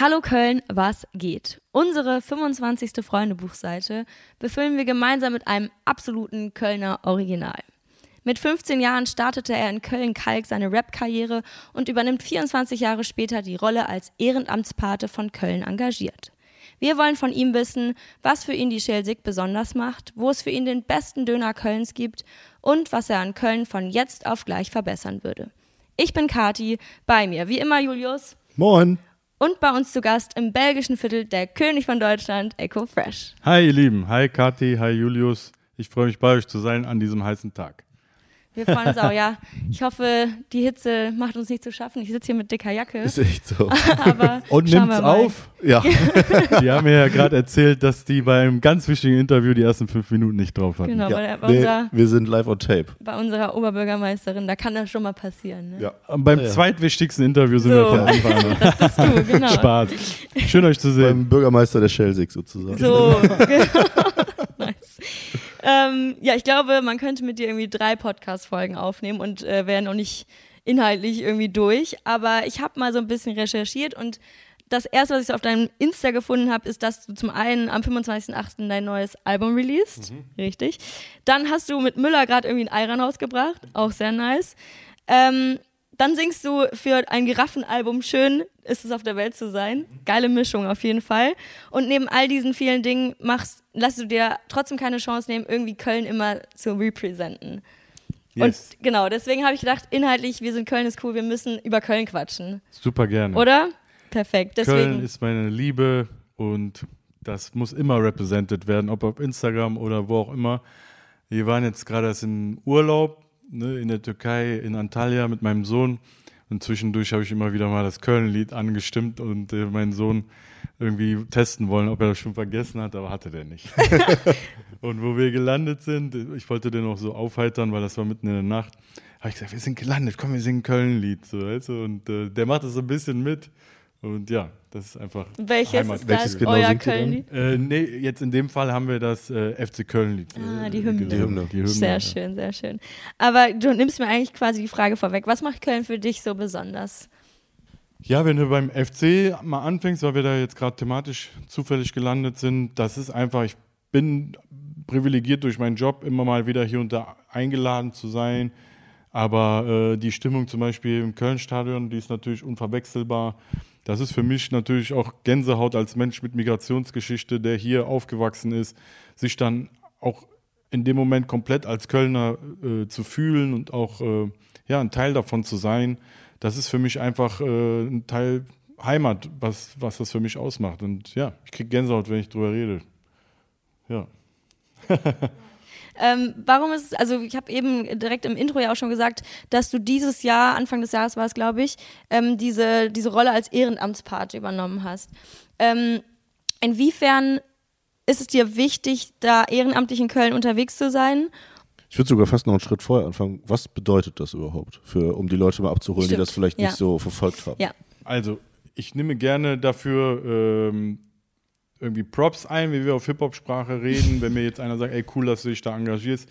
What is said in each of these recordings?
Hallo Köln, was geht? Unsere 25. Freundebuchseite befüllen wir gemeinsam mit einem absoluten Kölner Original. Mit 15 Jahren startete er in Köln-Kalk seine Rap-Karriere und übernimmt 24 Jahre später die Rolle als Ehrenamtspate von Köln engagiert. Wir wollen von ihm wissen, was für ihn die Schelsig besonders macht, wo es für ihn den besten Döner Kölns gibt und was er an Köln von jetzt auf gleich verbessern würde. Ich bin Kati, bei mir wie immer Julius. Moin. Und bei uns zu Gast im belgischen Viertel der König von Deutschland, Echo Fresh. Hi ihr Lieben, hi Kathi, hi Julius. Ich freue mich bei euch zu sein an diesem heißen Tag. Wir freuen uns auch, ja. Ich hoffe, die Hitze macht uns nicht zu schaffen. Ich sitze hier mit dicker Jacke. Ist echt so. Aber Und nimmt's auf? Ja. Die haben mir ja gerade erzählt, dass die bei einem ganz wichtigen Interview die ersten fünf Minuten nicht drauf hatten. Genau, ja. bei, der, bei, Nee, unserer, wir sind live on tape. bei unserer Oberbürgermeisterin, da kann das schon mal passieren. Ne? Ja. Und beim Ja. zweitwichtigsten Interview sind So. wir von Anfang an. Das bist du, genau. Spaß. Schön euch zu sehen. Beim Bürgermeister der Schelsig sozusagen. So, genau. nice. Ähm, ja, ich glaube, man könnte mit dir irgendwie drei Podcast-Folgen aufnehmen und äh, wären noch nicht inhaltlich irgendwie durch. Aber ich habe mal so ein bisschen recherchiert und das erste, was ich so auf deinem Insta gefunden habe, ist, dass du zum einen am 25.08. dein neues Album released. Richtig. Dann hast du mit Müller gerade irgendwie ein Eiran rausgebracht. Auch sehr nice. Ähm, dann singst du für ein Giraffenalbum Schön ist es auf der Welt zu sein. Geile Mischung auf jeden Fall. Und neben all diesen vielen Dingen machst, lässt du dir trotzdem keine Chance nehmen, irgendwie Köln immer zu representen. Yes. Und genau, deswegen habe ich gedacht, inhaltlich, wir sind Köln ist cool, wir müssen über Köln quatschen. Super gerne. Oder? Perfekt. Deswegen. Köln ist meine Liebe und das muss immer represented werden, ob auf Instagram oder wo auch immer. Wir waren jetzt gerade erst im Urlaub ne, in der Türkei, in Antalya mit meinem Sohn. Und zwischendurch habe ich immer wieder mal das Köln-Lied angestimmt und äh, meinen Sohn irgendwie testen wollen, ob er das schon vergessen hat, aber hatte der nicht. und wo wir gelandet sind, ich wollte den auch so aufheitern, weil das war mitten in der Nacht, habe ich gesagt, wir sind gelandet, komm, wir singen Köln-Lied. So, du? Und äh, der macht das so ein bisschen mit. Und ja, das ist einfach welches Heimat. ist Welches das genau euer? Köln-Lied? Äh, nee, jetzt in dem Fall haben wir das äh, FC Köln-Lied. Ah, die äh, Hymne. Die Hymne. Die Hymne Sehr ja. schön, sehr schön. Aber du nimmst mir eigentlich quasi die Frage vorweg. Was macht Köln für dich so besonders? Ja, wenn du beim FC mal anfängst, weil wir da jetzt gerade thematisch zufällig gelandet sind, das ist einfach, ich bin privilegiert durch meinen Job, immer mal wieder hier und da eingeladen zu sein. Aber äh, die Stimmung zum Beispiel im Köln-Stadion, die ist natürlich unverwechselbar. Das ist für mich natürlich auch Gänsehaut als Mensch mit Migrationsgeschichte, der hier aufgewachsen ist, sich dann auch in dem Moment komplett als Kölner äh, zu fühlen und auch äh, ja, ein Teil davon zu sein. Das ist für mich einfach äh, ein Teil Heimat, was, was das für mich ausmacht. Und ja, ich kriege Gänsehaut, wenn ich drüber rede. Ja. Ähm, warum ist es, also ich habe eben direkt im Intro ja auch schon gesagt, dass du dieses Jahr, Anfang des Jahres war es, glaube ich, ähm, diese, diese Rolle als Ehrenamtspate übernommen hast. Ähm, inwiefern ist es dir wichtig, da ehrenamtlich in Köln unterwegs zu sein? Ich würde sogar fast noch einen Schritt vorher anfangen. Was bedeutet das überhaupt, für, um die Leute mal abzuholen, die Stimmt, das vielleicht ja. nicht so verfolgt haben? Ja. Also, ich nehme gerne dafür ähm, irgendwie Props ein, wie wir auf Hip-Hop-Sprache reden. Wenn mir jetzt einer sagt, ey, cool, dass du dich da engagierst,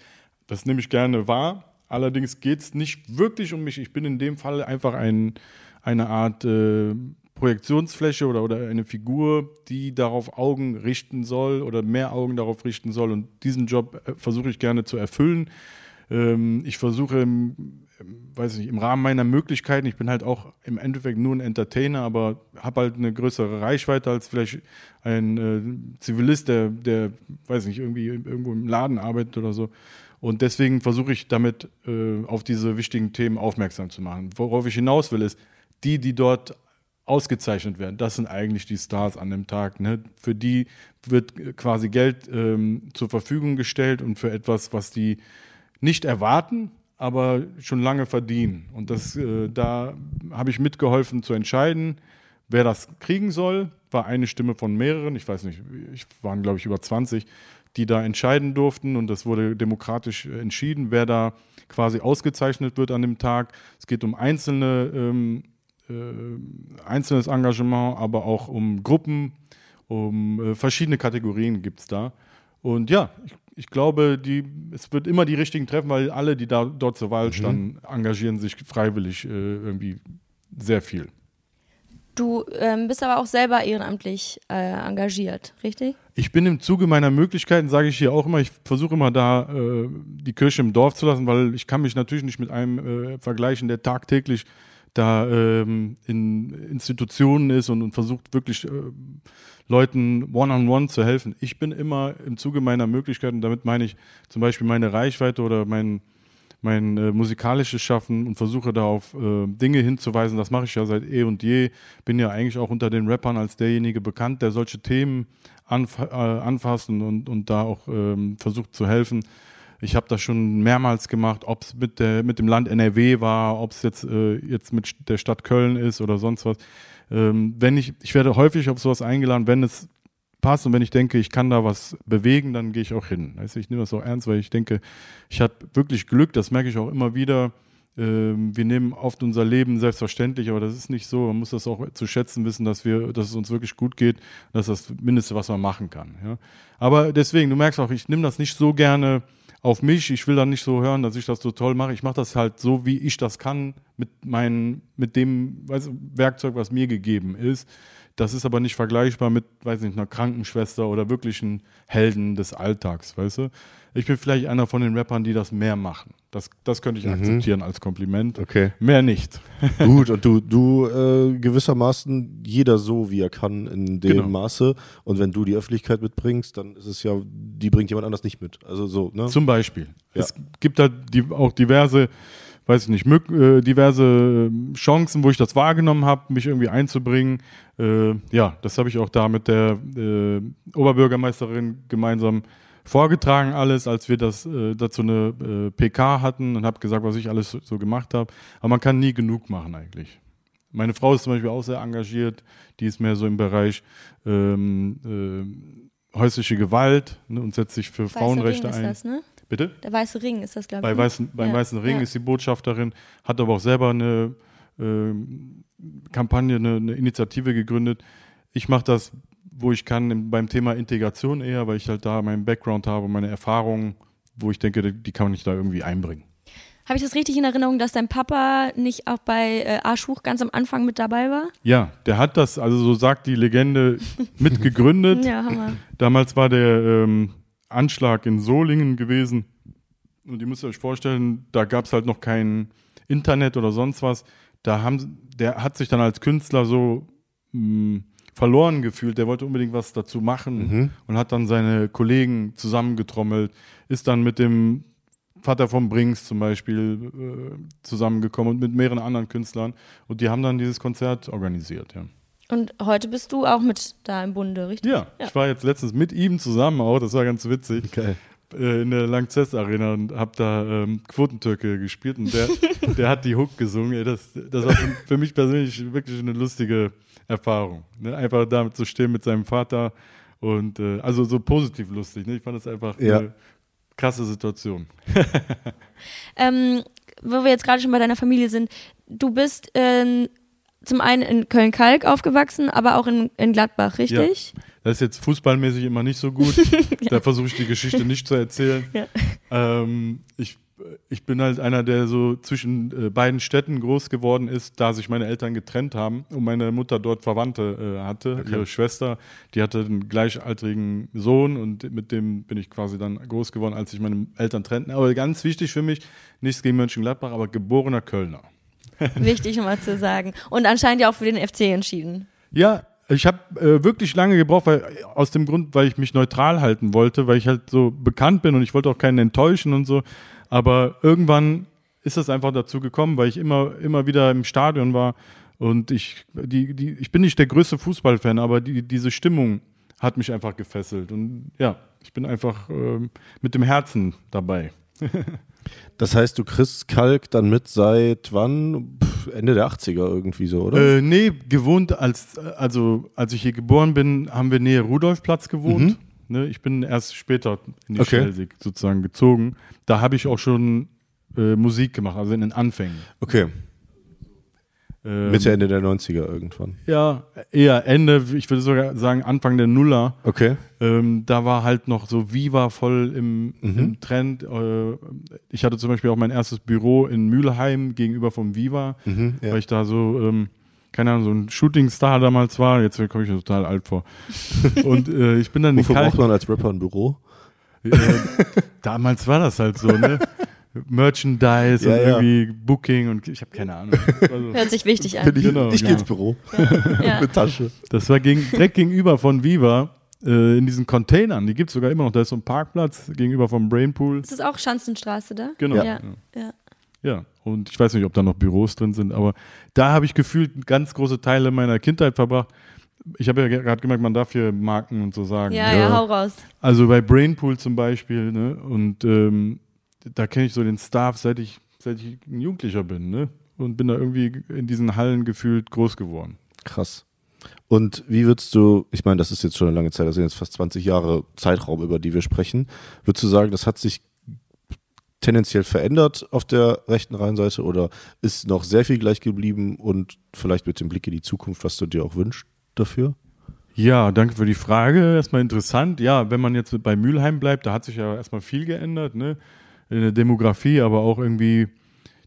das nehme ich gerne wahr. Allerdings geht es nicht wirklich um mich. Ich bin in dem Fall einfach ein, eine Art äh, Projektionsfläche oder, oder eine Figur, die darauf Augen richten soll oder mehr Augen darauf richten soll. Und diesen Job äh, versuche ich gerne zu erfüllen. Ähm, ich versuche weiß nicht, im Rahmen meiner Möglichkeiten, ich bin halt auch im Endeffekt nur ein Entertainer, aber habe halt eine größere Reichweite als vielleicht ein äh, Zivilist, der, der, weiß nicht, irgendwie irgendwo im Laden arbeitet oder so. Und deswegen versuche ich damit äh, auf diese wichtigen Themen aufmerksam zu machen. Worauf ich hinaus will, ist, die, die dort ausgezeichnet werden, das sind eigentlich die Stars an dem Tag. Ne? Für die wird quasi Geld ähm, zur Verfügung gestellt und für etwas, was die nicht erwarten, aber schon lange verdienen. Und das, äh, da habe ich mitgeholfen zu entscheiden, wer das kriegen soll. War eine Stimme von mehreren, ich weiß nicht, ich waren glaube ich über 20, die da entscheiden durften und das wurde demokratisch entschieden, wer da quasi ausgezeichnet wird an dem Tag. Es geht um einzelne, ähm, äh, einzelnes Engagement, aber auch um Gruppen, um äh, verschiedene Kategorien gibt es da. Und ja, ich, ich glaube, die, es wird immer die richtigen treffen, weil alle, die da dort zur Wahl standen, engagieren sich freiwillig äh, irgendwie sehr viel. Du ähm, bist aber auch selber ehrenamtlich äh, engagiert, richtig? Ich bin im Zuge meiner Möglichkeiten, sage ich hier auch immer, ich versuche immer da äh, die Kirche im Dorf zu lassen, weil ich kann mich natürlich nicht mit einem äh, vergleichen, der tagtäglich da ähm, in Institutionen ist und, und versucht wirklich äh, Leuten one-on-one -on -one zu helfen. Ich bin immer im Zuge meiner Möglichkeiten, damit meine ich zum Beispiel meine Reichweite oder mein mein äh, musikalisches Schaffen und versuche da auf äh, Dinge hinzuweisen. Das mache ich ja seit eh und je. Bin ja eigentlich auch unter den Rappern als derjenige bekannt, der solche Themen anf äh, anfasst und, und, und, da auch ähm, versucht zu helfen. Ich habe das schon mehrmals gemacht, ob es mit, mit dem Land NRW war, ob es jetzt, äh, jetzt mit der Stadt Köln ist oder sonst was. Ähm, wenn ich, ich werde häufig auf sowas eingeladen, wenn es passt und wenn ich denke, ich kann da was bewegen, dann gehe ich auch hin. Weißt ich nehme das auch ernst, weil ich denke, ich habe wirklich Glück, das merke ich auch immer wieder. Ähm, wir nehmen oft unser Leben selbstverständlich, aber das ist nicht so. Man muss das auch zu schätzen wissen, dass wir, dass es uns wirklich gut geht. Das ist das Mindeste, was man machen kann. Ja? Aber deswegen, du merkst auch, ich nehme das nicht so gerne auf mich. Ich will dann nicht so hören, dass ich das so toll mache. Ich mache das halt so, wie ich das kann, mit meinen, mit dem Werkzeug, was mir gegeben ist. Das ist aber nicht vergleichbar mit, weiß nicht, einer Krankenschwester oder wirklichen Helden des Alltags, weißt du? Ich bin vielleicht einer von den Rappern, die das mehr machen. Das, das könnte ich mhm. akzeptieren als Kompliment. Okay. Mehr nicht. Gut, und du, du äh, gewissermaßen jeder so, wie er kann, in dem genau. Maße. Und wenn du die Öffentlichkeit mitbringst, dann ist es ja, die bringt jemand anders nicht mit. Also so, ne? Zum Beispiel. Ja. Es gibt da die, auch diverse weiß ich nicht, äh, diverse ähm, Chancen, wo ich das wahrgenommen habe, mich irgendwie einzubringen. Äh, ja, das habe ich auch da mit der äh, Oberbürgermeisterin gemeinsam vorgetragen alles, als wir das äh, dazu eine äh, PK hatten und habe gesagt, was ich alles so, so gemacht habe. Aber man kann nie genug machen eigentlich. Meine Frau ist zum Beispiel auch sehr engagiert. Die ist mehr so im Bereich ähm, äh, häusliche Gewalt ne, und setzt sich für Weiße Frauenrechte Ring ein. Ist das, ne? Bitte? Der Weiße Ring ist das, glaube ich. Bei ne? Weißen, beim ja. Weißen Ring ja. ist die Botschafterin, hat aber auch selber eine äh, Kampagne, eine, eine, Initiative gegründet. Ich mache das, wo ich kann, beim Thema Integration eher, weil ich halt da meinen Background habe, meine Erfahrungen, wo ich denke, die kann ich da irgendwie einbringen. Habe ich das richtig in Erinnerung, dass dein Papa nicht auch bei äh, Arschhuch ganz am Anfang mit dabei war? Ja, der hat das, also so sagt die Legende, mitgegründet. ja, Hammer. Damals war der ähm, Anschlag in Solingen gewesen. Und ihr müsst euch vorstellen, da gab es halt noch kein Internet oder sonst was. Da haben, der hat sich dann als Künstler so mh, hm, verloren gefühlt. Der wollte unbedingt was dazu machen mhm. und hat dann seine Kollegen zusammengetrommelt, ist dann mit dem Vater von Brinks zum Beispiel äh, zusammengekommen und mit mehreren anderen Künstlern. Und die haben dann dieses Konzert organisiert, ja. Und heute bist du auch mit da im Bunde, richtig? Ja, ja. ich war jetzt letztens mit ihm zusammen auch, das war ganz witzig. Okay. Äh, in der Langzess Arena und hab da ähm, Quotentürke gespielt und der, der hat die Hook gesungen. Das, das war für mich persönlich wirklich eine lustige Erfahrung. Ne? Einfach damit zu stehen mit seinem Vater und äh, also so positiv lustig. Ne? Ich fand das einfach ja. eine krasse Situation. ähm, wo wir jetzt gerade schon bei deiner Familie sind, du bist äh, zum einen in Köln-Kalk aufgewachsen, aber auch in, in Gladbach, richtig? Ja. Das ist jetzt fußballmäßig immer nicht so gut. ja. Da versuche ich die Geschichte nicht zu erzählen. Ja. Ähm, ich, ich bin halt einer, der so zwischen äh, beiden Städten groß geworden ist, da sich meine Eltern getrennt haben und meine Mutter dort Verwandte äh, hatte. Okay. Ihre Schwester, die hatte einen gleichaltrigen Sohn und mit dem bin ich quasi dann groß geworden, als sich meine Eltern trennten. Aber ganz wichtig für mich, nichts gegen Mönchengladbach, aber geborener Kölner. Wichtig nochmal zu sagen. Und anscheinend ja auch für den FC entschieden. Ja, ich habe äh, wirklich lange gebraucht, weil aus dem Grund, weil ich mich neutral halten wollte, weil ich halt so bekannt bin und ich wollte auch keinen enttäuschen und so. Aber irgendwann ist das einfach dazu gekommen, weil ich immer, immer wieder im Stadion war und ich, die, die, ich bin nicht der größte Fußballfan, aber die, diese Stimmung hat mich einfach gefesselt. Und ja, ich bin einfach äh, mit dem Herzen dabei. Das heißt, du kriegst Kalk dann mit seit wann? Ende der 80er irgendwie so, oder? Äh, nee, gewohnt als, also als ich hier geboren bin, haben wir näher Rudolfplatz gewohnt. Mhm. Ne, ich bin erst später in die okay. Schelsig sozusagen gezogen. Da habe ich auch schon äh, Musik gemacht, also in den Anfängen. Okay. Ähm, Mitte, Ende der 90er irgendwann. Ja, eher Ende, ich würde sogar sagen Anfang der Nuller. Okay. Ähm, da war halt noch so Viva voll im, mhm. im Trend. Äh, ich hatte zum Beispiel auch mein erstes Büro in Mülheim gegenüber vom Viva, mhm, ja. weil ich da so ähm, keine Ahnung, so ein Shootingstar damals war. Jetzt komme ich mir total alt vor. Und äh, ich bin dann Wofür in Kalk. braucht man als Rapper ein Büro? Äh, damals war das halt so, ne? Merchandise Ja, und ja. irgendwie Booking und ich habe keine Ahnung. Das war, so. Hört sich wichtig an. Ich, Genau, ich ja. gehe ins Büro. Ja. Mit Tasche. das war gegen, direkt gegenüber von Viva äh, in diesen Containern. Die gibt es sogar immer noch. Da ist so ein Parkplatz gegenüber vom Brainpool. Ist das auch Schanzenstraße da? Genau. Ja. Ja. ja. Ja, und ich weiß nicht, ob da noch Büros drin sind, aber da habe ich gefühlt ganz große Teile meiner Kindheit verbracht. Ich habe ja gerade gemerkt, man darf hier Marken und so sagen. Ja, ja, hau raus. Also bei Brainpool zum Beispiel, ne? Und ähm, da kenne ich so den Staff, seit ich, seit ich ein Jugendlicher bin, ne? Und bin da irgendwie in diesen Hallen gefühlt groß geworden. Krass. Und wie würdest du, ich meine, das ist jetzt schon eine lange Zeit, das sind jetzt fast 20 Jahre Zeitraum, über die wir sprechen. Würdest du sagen, das hat sich tendenziell verändert auf der rechten Rheinseite oder ist noch sehr viel gleich geblieben und vielleicht mit dem Blick in die Zukunft, was du dir auch wünschst dafür? Ja, danke für die Frage. Erstmal interessant. Ja, wenn man jetzt bei Mülheim bleibt, da hat sich ja erstmal viel geändert, ne? In der Demografie, aber auch irgendwie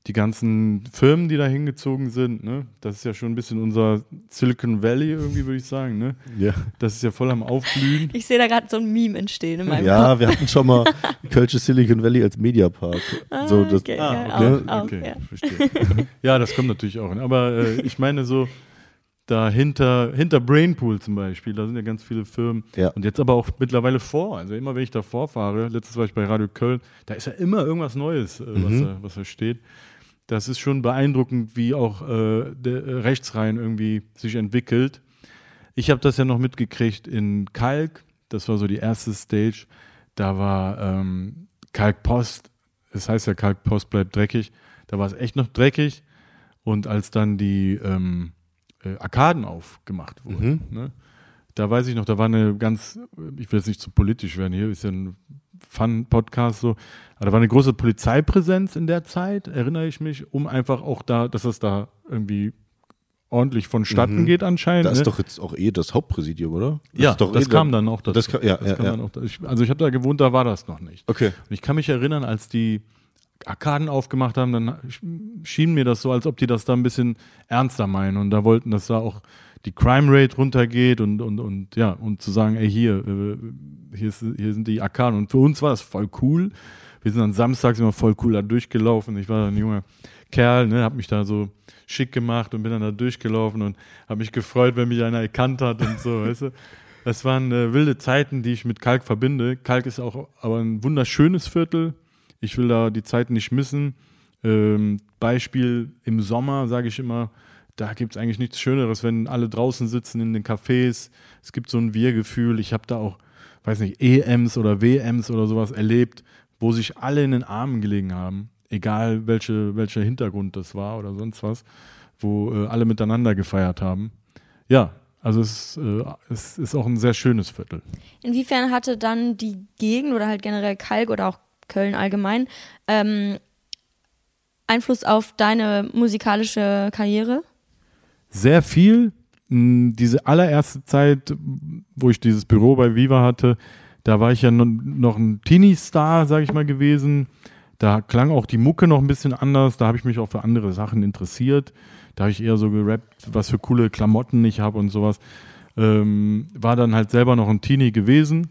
die ganzen Firmen, die da hingezogen sind, ne? Das ist ja schon ein bisschen unser Silicon Valley irgendwie, würde ich sagen, ne? Ja. Das ist ja voll am Aufblühen. Ich sehe da gerade so ein Meme entstehen in meinem Ja, Kopf. wir hatten schon mal Kölsche Silicon Valley als Mediapark. so, das, okay, Ah, ja, okay, auch, auch, okay, ja. verstehe. ja, das kommt natürlich auch. Ne? Aber äh, ich meine so, da hinter, hinter Brainpool zum Beispiel, da sind ja ganz viele Firmen. Ja. Und jetzt aber auch mittlerweile vor. Also immer, wenn ich da vorfahre, letztes war ich bei Radio Köln, da ist ja immer irgendwas Neues, äh, was, Mhm. da, was da steht. Das ist schon beeindruckend, wie auch äh, der äh, Rechtsreihen irgendwie sich entwickelt. Ich habe das ja noch mitgekriegt in Kalk. Das war so die erste Stage. Da war ähm, Kalk Post. Das heißt ja, Kalk Post bleibt dreckig. Da war es echt noch dreckig. Und als dann die ähm, äh, Arkaden aufgemacht wurden, ne, da weiß ich noch, da war eine ganz, ich will jetzt nicht zu politisch werden, hier ist ja ein Fun-Podcast so, aber da war eine große Polizeipräsenz in der Zeit, erinnere ich mich, um einfach auch da, dass das da irgendwie ordentlich vonstatten Mhm. geht anscheinend. da ist ne? doch jetzt auch eh das Hauptpräsidium, oder? Das ja, ist das eh kam dann auch dazu. Das kam, ja, Das ja, kam ja. Dann auch, ich, also ich habe da gewohnt, da war das noch nicht. Okay. Und ich kann mich erinnern, als die Arkaden aufgemacht haben, dann schien mir das so, als ob die das da ein bisschen ernster meinen und da wollten, dass da auch die Crime Rate runtergeht und, und, und ja, und zu sagen, ey, hier, äh, hier, ist, hier sind die Arkaden. Und für uns war das voll cool. Wir sind dann samstags immer voll cool da durchgelaufen. Ich war ein junger Kerl, ne, hab mich da so schick gemacht und bin dann da durchgelaufen und habe mich gefreut, wenn mich einer erkannt hat und so, weißt du. Das waren äh, wilde Zeiten, die ich mit Kalk verbinde. Kalk ist auch aber ein wunderschönes Viertel. Ich will da die Zeiten nicht missen. Ähm, Beispiel im Sommer, sage ich immer, da gibt es eigentlich nichts Schöneres, wenn alle draußen sitzen in den Cafés. Es gibt so ein Wir-Gefühl. Ich habe da auch, weiß nicht, EMs oder WMs oder sowas erlebt, wo sich alle in den Armen gelegen haben, egal welche, welcher Hintergrund das war oder sonst was, wo äh, alle miteinander gefeiert haben. Ja, also es, äh, es ist auch ein sehr schönes Viertel. Inwiefern hatte dann die Gegend oder halt generell Kalk oder auch Köln allgemein ähm, Einfluss auf deine musikalische Karriere? sehr viel. Mh, Diese allererste Zeit, wo ich dieses Büro bei Viva hatte, da war ich ja no- noch ein Teenie-Star, sage ich mal, gewesen. Da klang auch die Mucke noch ein bisschen anders. Da habe ich mich auch für andere Sachen interessiert. Da habe ich eher so gerappt, was für coole Klamotten ich habe und sowas. Ähm, war dann halt selber noch ein Teenie gewesen.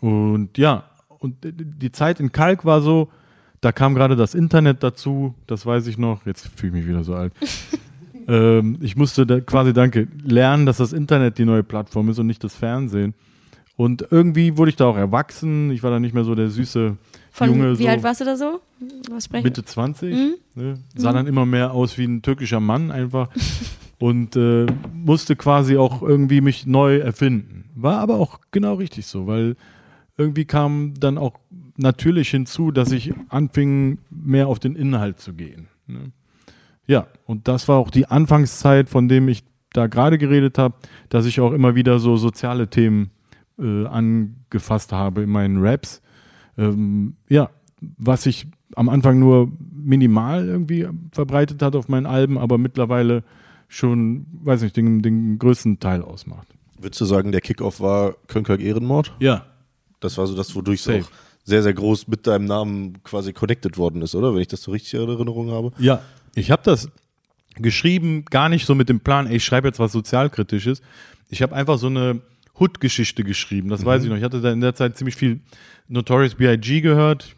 Und ja, und die Zeit in Kalk war so, da kam gerade das Internet dazu, das weiß ich noch. Jetzt fühle ich mich wieder so alt. ähm, ich musste da quasi, danke, lernen, dass das Internet die neue Plattform ist und nicht das Fernsehen. Und irgendwie wurde ich da auch erwachsen. Ich war da nicht mehr so der süße Von Junge. wie so alt warst du da so? Was sprechen? Mitte 20. Mhm. Ne? Sah dann immer mehr aus wie ein türkischer Mann einfach. und äh, musste quasi auch irgendwie mich neu erfinden. War aber auch genau richtig so, weil irgendwie kam dann auch natürlich hinzu, dass ich anfing, mehr auf den Inhalt zu gehen. Ne? Ja, und das war auch die Anfangszeit, von dem ich da gerade geredet habe, dass ich auch immer wieder so soziale Themen äh, angefasst habe in meinen Raps. Ähm, ja, was ich am Anfang nur minimal irgendwie verbreitet hat auf meinen Alben, aber mittlerweile schon, weiß nicht, den, den größten Teil ausmacht. Würdest du sagen, der Kickoff war Köln-Kalk Ehrenmord? Ja, Das war so das, wodurch es auch sehr, sehr groß mit deinem Namen quasi connected worden ist, oder? Wenn ich das so richtig in Erinnerung habe. Ja, ich habe das geschrieben, gar nicht so mit dem Plan, ey, ich schreibe jetzt was Sozialkritisches. Ich habe einfach so eine Hood-Geschichte geschrieben, das weiß ich noch. Ich hatte da in der Zeit ziemlich viel Notorious B.I.G. gehört.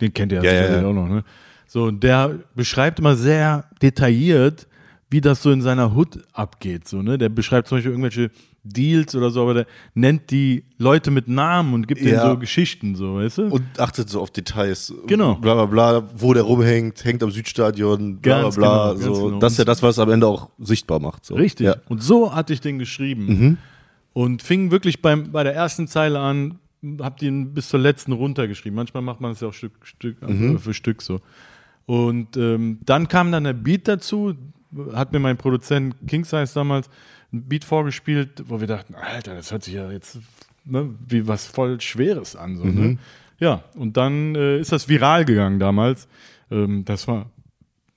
Den kennt ihr Ja, ja, ja. auch noch, ne? So, und der beschreibt immer sehr detailliert, wie das so in seiner Hood abgeht. So, ne? Der beschreibt zum Beispiel irgendwelche Deals oder so, aber der nennt die Leute mit Namen und gibt denen Ja. so Geschichten, so, weißt du? Und achtet so auf Details. Genau. Bla bla bla, wo der rumhängt, hängt am Südstadion, bla Ganz bla bla. genau, so. genau. Das ist ja das, was am Ende auch sichtbar macht. So. Richtig. Ja. Und so hatte ich den geschrieben. Mhm. Und fing wirklich beim, bei der ersten Zeile an, hab den bis zur letzten runtergeschrieben. Manchmal macht man es ja auch Stück, Stück Mhm. äh, für Stück so. Und ähm, dann kam dann der Beat dazu, hat mir mein Produzent King Size damals ein Beat vorgespielt, wo wir dachten, Alter, das hört sich ja jetzt ne, wie was voll Schweres an. So, Mhm. ne? Ja, und dann äh, ist das viral gegangen damals. Ähm, das war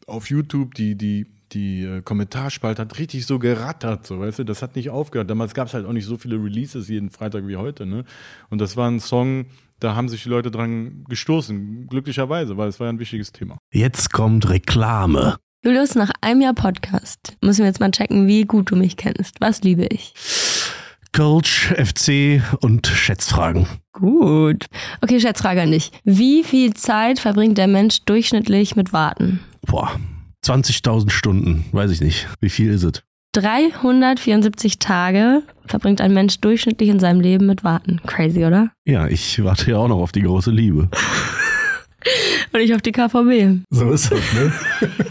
auf YouTube, die, die, die äh, Kommentarspalte hat richtig so gerattert, so, weißt du, das hat nicht aufgehört. Damals gab es halt auch nicht so viele Releases jeden Freitag wie heute, ne? Und das war ein Song, da haben sich die Leute dran gestoßen, glücklicherweise, weil es war ja ein wichtiges Thema. Jetzt kommt Reklame. Julius, nach einem Jahr Podcast müssen wir jetzt mal checken, wie gut du mich kennst. Was liebe ich? Coach, FC und Schätzfragen. Gut. Okay, Schätzfrage an dich. Wie viel Zeit verbringt der Mensch durchschnittlich mit Warten? Boah, 20.000 Stunden, weiß ich nicht. Wie viel ist es? 374 Tage verbringt ein Mensch durchschnittlich in seinem Leben mit Warten. Crazy, oder? Ja, ich warte ja auch noch auf die große Liebe. Und ich auf die KVB. So ist das, ne?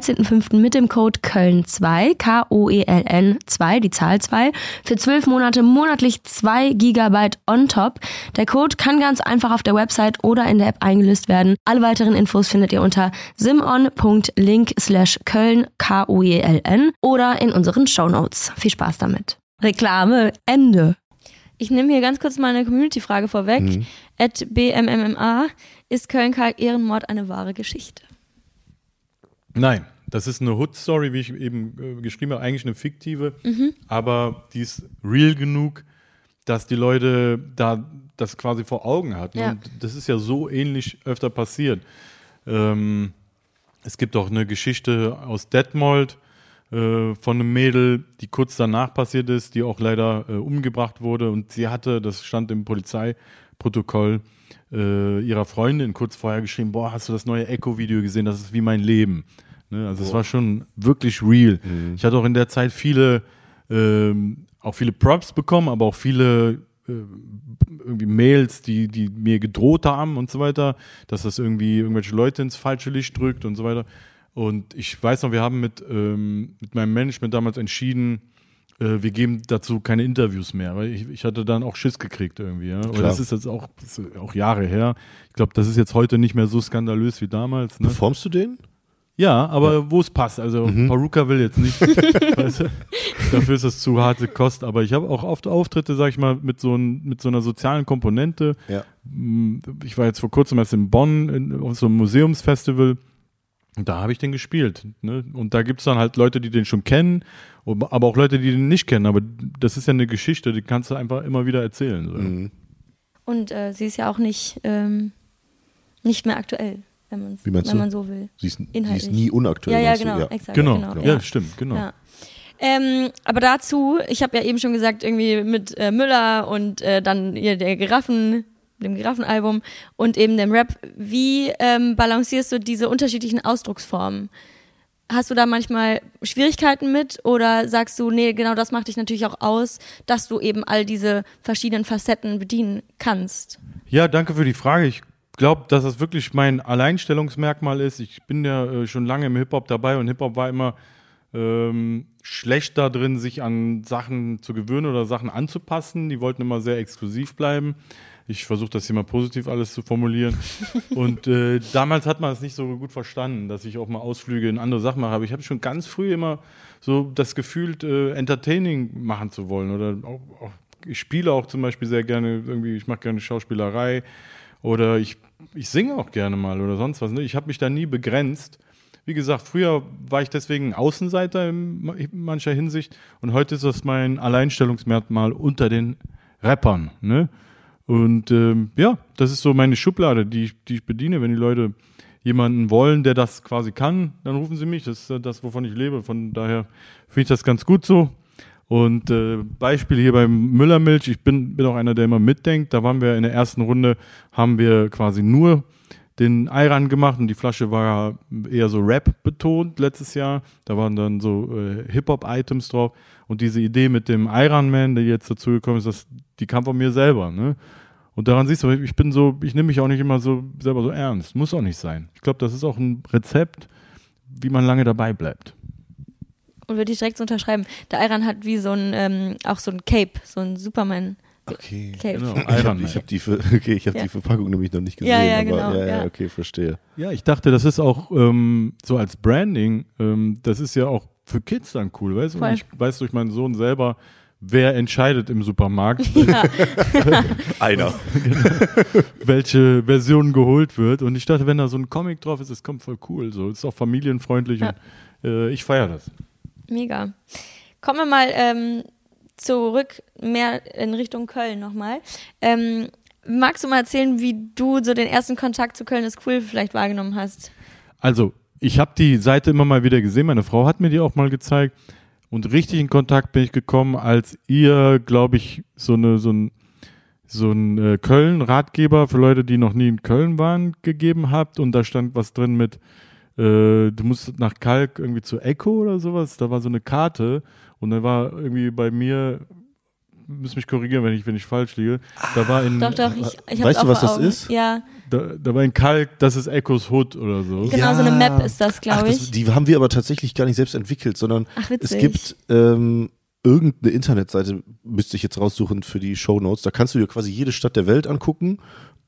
13.05. mit dem Code Köln2, K-O-E-L-N 2, die Zahl 2, für 12 Monate monatlich 2 Gigabyte on top. Der Code kann ganz einfach auf der Website oder in der App eingelöst werden. Alle weiteren Infos findet ihr unter simon.link slash Köln, K-O-E-L-N oder in unseren Shownotes. Viel Spaß damit. Reklame, Ende. Ich nehme hier ganz kurz mal eine Community-Frage vorweg. At BMMMA, ist Köln-Kalk-Ehrenmord eine wahre Geschichte? Nein, das ist eine Hood-Story, wie ich eben äh, geschrieben habe, eigentlich eine fiktive, aber die ist real genug, dass die Leute da das quasi vor Augen hatten. Ja. Und das ist ja so ähnlich öfter passiert. Ähm, es gibt auch eine Geschichte aus Detmold äh, von einem Mädel, die kurz danach passiert ist, die auch leider äh, umgebracht wurde. Und sie hatte, das stand im Polizeiprotokoll, äh, ihrer Freundin kurz vorher geschrieben, boah, hast du das neue Echo-Video gesehen? Das ist wie mein Leben. Ne? Also es war schon wirklich real. Ich hatte auch in der Zeit viele, ähm, auch viele Props bekommen, aber auch viele äh, irgendwie Mails, die, die mir gedroht haben und so weiter, dass das irgendwie irgendwelche Leute ins falsche Licht drückt und so weiter. Und ich weiß noch, wir haben mit, ähm, mit meinem Management damals entschieden, äh, wir geben dazu keine Interviews mehr, weil ich, ich hatte dann auch Schiss gekriegt irgendwie. Ja? Und Klar. das ist jetzt auch, ist auch Jahre her. Ich glaube, das ist jetzt heute nicht mehr so skandalös wie damals. Ne? Performst du den? Ja, aber wo es passt. Also Paruka will jetzt nicht. weißt du? Dafür ist das zu harte Kost. Aber ich habe auch oft Auftritte, sag ich mal, mit so, ein, mit so einer sozialen Komponente. Ja. Ich war jetzt vor kurzem erst in Bonn in, auf so einem Museumsfestival. Und da habe ich den gespielt. Ne? Und da gibt es dann halt Leute, die den schon kennen, aber auch Leute, die den nicht kennen. Aber das ist ja eine Geschichte, die kannst du einfach immer wieder erzählen. So. Mhm. Und äh, sie ist ja auch nicht, ähm, nicht mehr aktuell, wenn, man's, Wie wenn du? man so will. Sie ist, sie ist nie unaktuell. Ja, ja, genau, exakt. Genau, genau ja, ja. stimmt, genau. Ja. Ähm, aber dazu, ich habe ja eben schon gesagt, irgendwie mit äh, Müller und äh, dann hier der Giraffen, dem Giraffenalbum und eben dem Rap. Wie ähm, balancierst du diese unterschiedlichen Ausdrucksformen? Hast du da manchmal Schwierigkeiten mit oder sagst du, nee, genau das macht dich natürlich auch aus, dass du eben all diese verschiedenen Facetten bedienen kannst? Ja, danke für die Frage. Ich glaube, dass das wirklich mein Alleinstellungsmerkmal ist. Ich bin ja äh, schon lange im Hip-Hop dabei und Hip-Hop war immer ähm, schlecht da drin, sich an Sachen zu gewöhnen oder Sachen anzupassen. Die wollten immer sehr exklusiv bleiben. Ich versuche das hier mal positiv alles zu formulieren. und äh, damals hat man es nicht so gut verstanden, dass ich auch mal Ausflüge in andere Sachen mache. Aber ich habe schon ganz früh immer so das Gefühl, äh, Entertaining machen zu wollen. Oder auch, auch, ich spiele auch zum Beispiel sehr gerne irgendwie, ich mache gerne Schauspielerei oder ich, ich singe auch gerne mal oder sonst was. Ne? Ich habe mich da nie begrenzt. Wie gesagt, früher war ich deswegen Außenseiter in mancher Hinsicht und heute ist das mein Alleinstellungsmerkmal unter den Rappern. Ne? Und ähm, ja, das ist so meine Schublade, die ich, die ich bediene. Wenn die Leute jemanden wollen, der das quasi kann, dann rufen sie mich. Das ist das, wovon ich lebe. Von daher finde ich das ganz gut so. Und äh, Beispiel hier beim Müllermilch, ich bin, bin auch einer, der immer mitdenkt. Da waren wir in der ersten Runde, haben wir quasi nur den Ayran gemacht und die Flasche war eher so Rap betont letztes Jahr. Da waren dann so äh, Hip-Hop-Items drauf. Und diese Idee mit dem Iron Man, der jetzt dazugekommen ist, das, die kam von mir selber. Ne? Und daran siehst du, ich bin so, ich nehme mich auch nicht immer so selber so ernst. Muss auch nicht sein. Ich glaube, das ist auch ein Rezept, wie man lange dabei bleibt. Und würde ich direkt so unterschreiben. Der Iron hat wie so ein, ähm, auch so ein Cape, so ein Superman. Okay, Cape. genau. Ich habe hab die, okay, hab Ja. die Verpackung nämlich noch nicht gesehen. Ja, ja, aber, genau, ja, ja, ja. okay, verstehe. Ja, ich dachte, das ist auch ähm, so als Branding, ähm, das ist ja auch für Kids dann cool, weißt du? Ich weiß durch meinen Sohn selber, wer entscheidet im Supermarkt, Ja. Einer. welche Version geholt wird. Und ich dachte, wenn da so ein Comic drauf ist, das kommt voll cool. So, ist auch familienfreundlich Ja. und äh, ich feiere das. Mega. Kommen wir mal ähm, zurück, mehr in Richtung Köln nochmal. Ähm, magst du mal erzählen, wie du so den ersten Kontakt zu Köln ist cool vielleicht wahrgenommen hast? Also, ich habe die Seite immer mal wieder gesehen. Meine Frau hat mir die auch mal gezeigt. Und richtig in Kontakt bin ich gekommen, als ihr, glaube ich, so eine so ein so ein äh, Köln-Ratgeber für Leute, die noch nie in Köln waren, gegeben habt. Und da stand was drin mit, äh, du musst nach Kalk irgendwie zu Echo oder sowas. Da war so eine Karte. Und da war irgendwie bei mir, müsst mich korrigieren, wenn ich, wenn ich falsch liege. Da war in, Doch, doch, ich, ich hab's Weißt auch du, was das ist? Ja, da, da war in Kalk, das ist Echos Hood oder so. genau, so eine Map ist das, glaube das, ich. die haben wir aber tatsächlich gar nicht selbst entwickelt, sondern Ach, es gibt ähm, irgendeine Internetseite, müsste ich jetzt raussuchen für die Shownotes. Da kannst du dir quasi jede Stadt der Welt angucken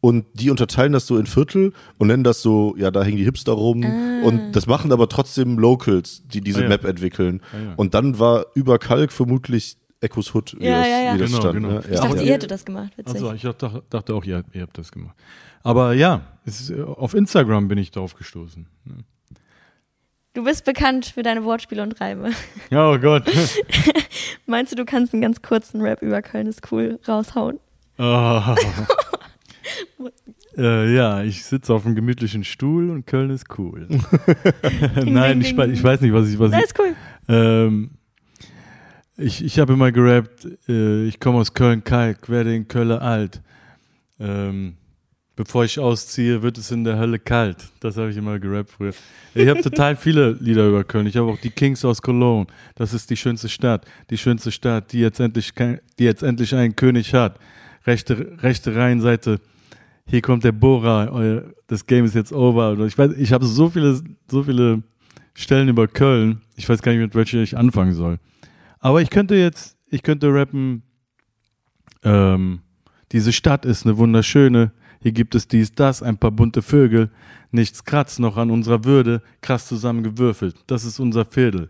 und die unterteilen das so in Viertel und nennen das so, ja, da hängen die Hipster rum Ah. und das machen aber trotzdem Locals, die diese Ah, ja. Map entwickeln. Ah, ja. Und dann war über Kalk vermutlich Echos Hood, wie Ja, das, ja, ja. Wie das Genau, stand. genau. Ne? Ich Ja, dachte, ja. ihr hättet das gemacht. Witzig. Achso, ich dachte, dachte auch, ihr, ihr habt das gemacht. Aber ja, ist, äh, auf Instagram bin ich drauf gestoßen. Du bist bekannt für deine Wortspiele und Reime. Ja, oh Gott. Meinst du, du kannst einen ganz kurzen Rap über Köln ist cool raushauen? Oh. äh, ja, ich sitze auf einem gemütlichen Stuhl und Köln ist cool. Nein, ich, ich weiß nicht, was ich. Was Das ich ist cool. ähm, ich, ich habe immer gerappt, äh, ich komme aus Köln-Kalk, werde in Köln alt. Ähm, bevor ich ausziehe, wird es in der Hölle kalt. Das habe ich immer gerappt früher. Ich habe total viele Lieder über Köln. Ich habe auch die Kings aus Cologne. Das ist die schönste Stadt. Die schönste Stadt, die jetzt endlich, kein, die jetzt endlich einen König hat. Rechte, rechte Rheinseite. Hier kommt der Bora. Euer, das Game ist jetzt over. Ich weiß, ich habe so viele, so viele Stellen über Köln. Ich weiß gar nicht, mit welcher ich anfangen soll. Aber ich könnte jetzt, ich könnte rappen, ähm, diese Stadt ist eine wunderschöne, hier gibt es dies, das, ein paar bunte Vögel, nichts kratzt noch an unserer Würde, krass zusammengewürfelt, das ist unser Viertel.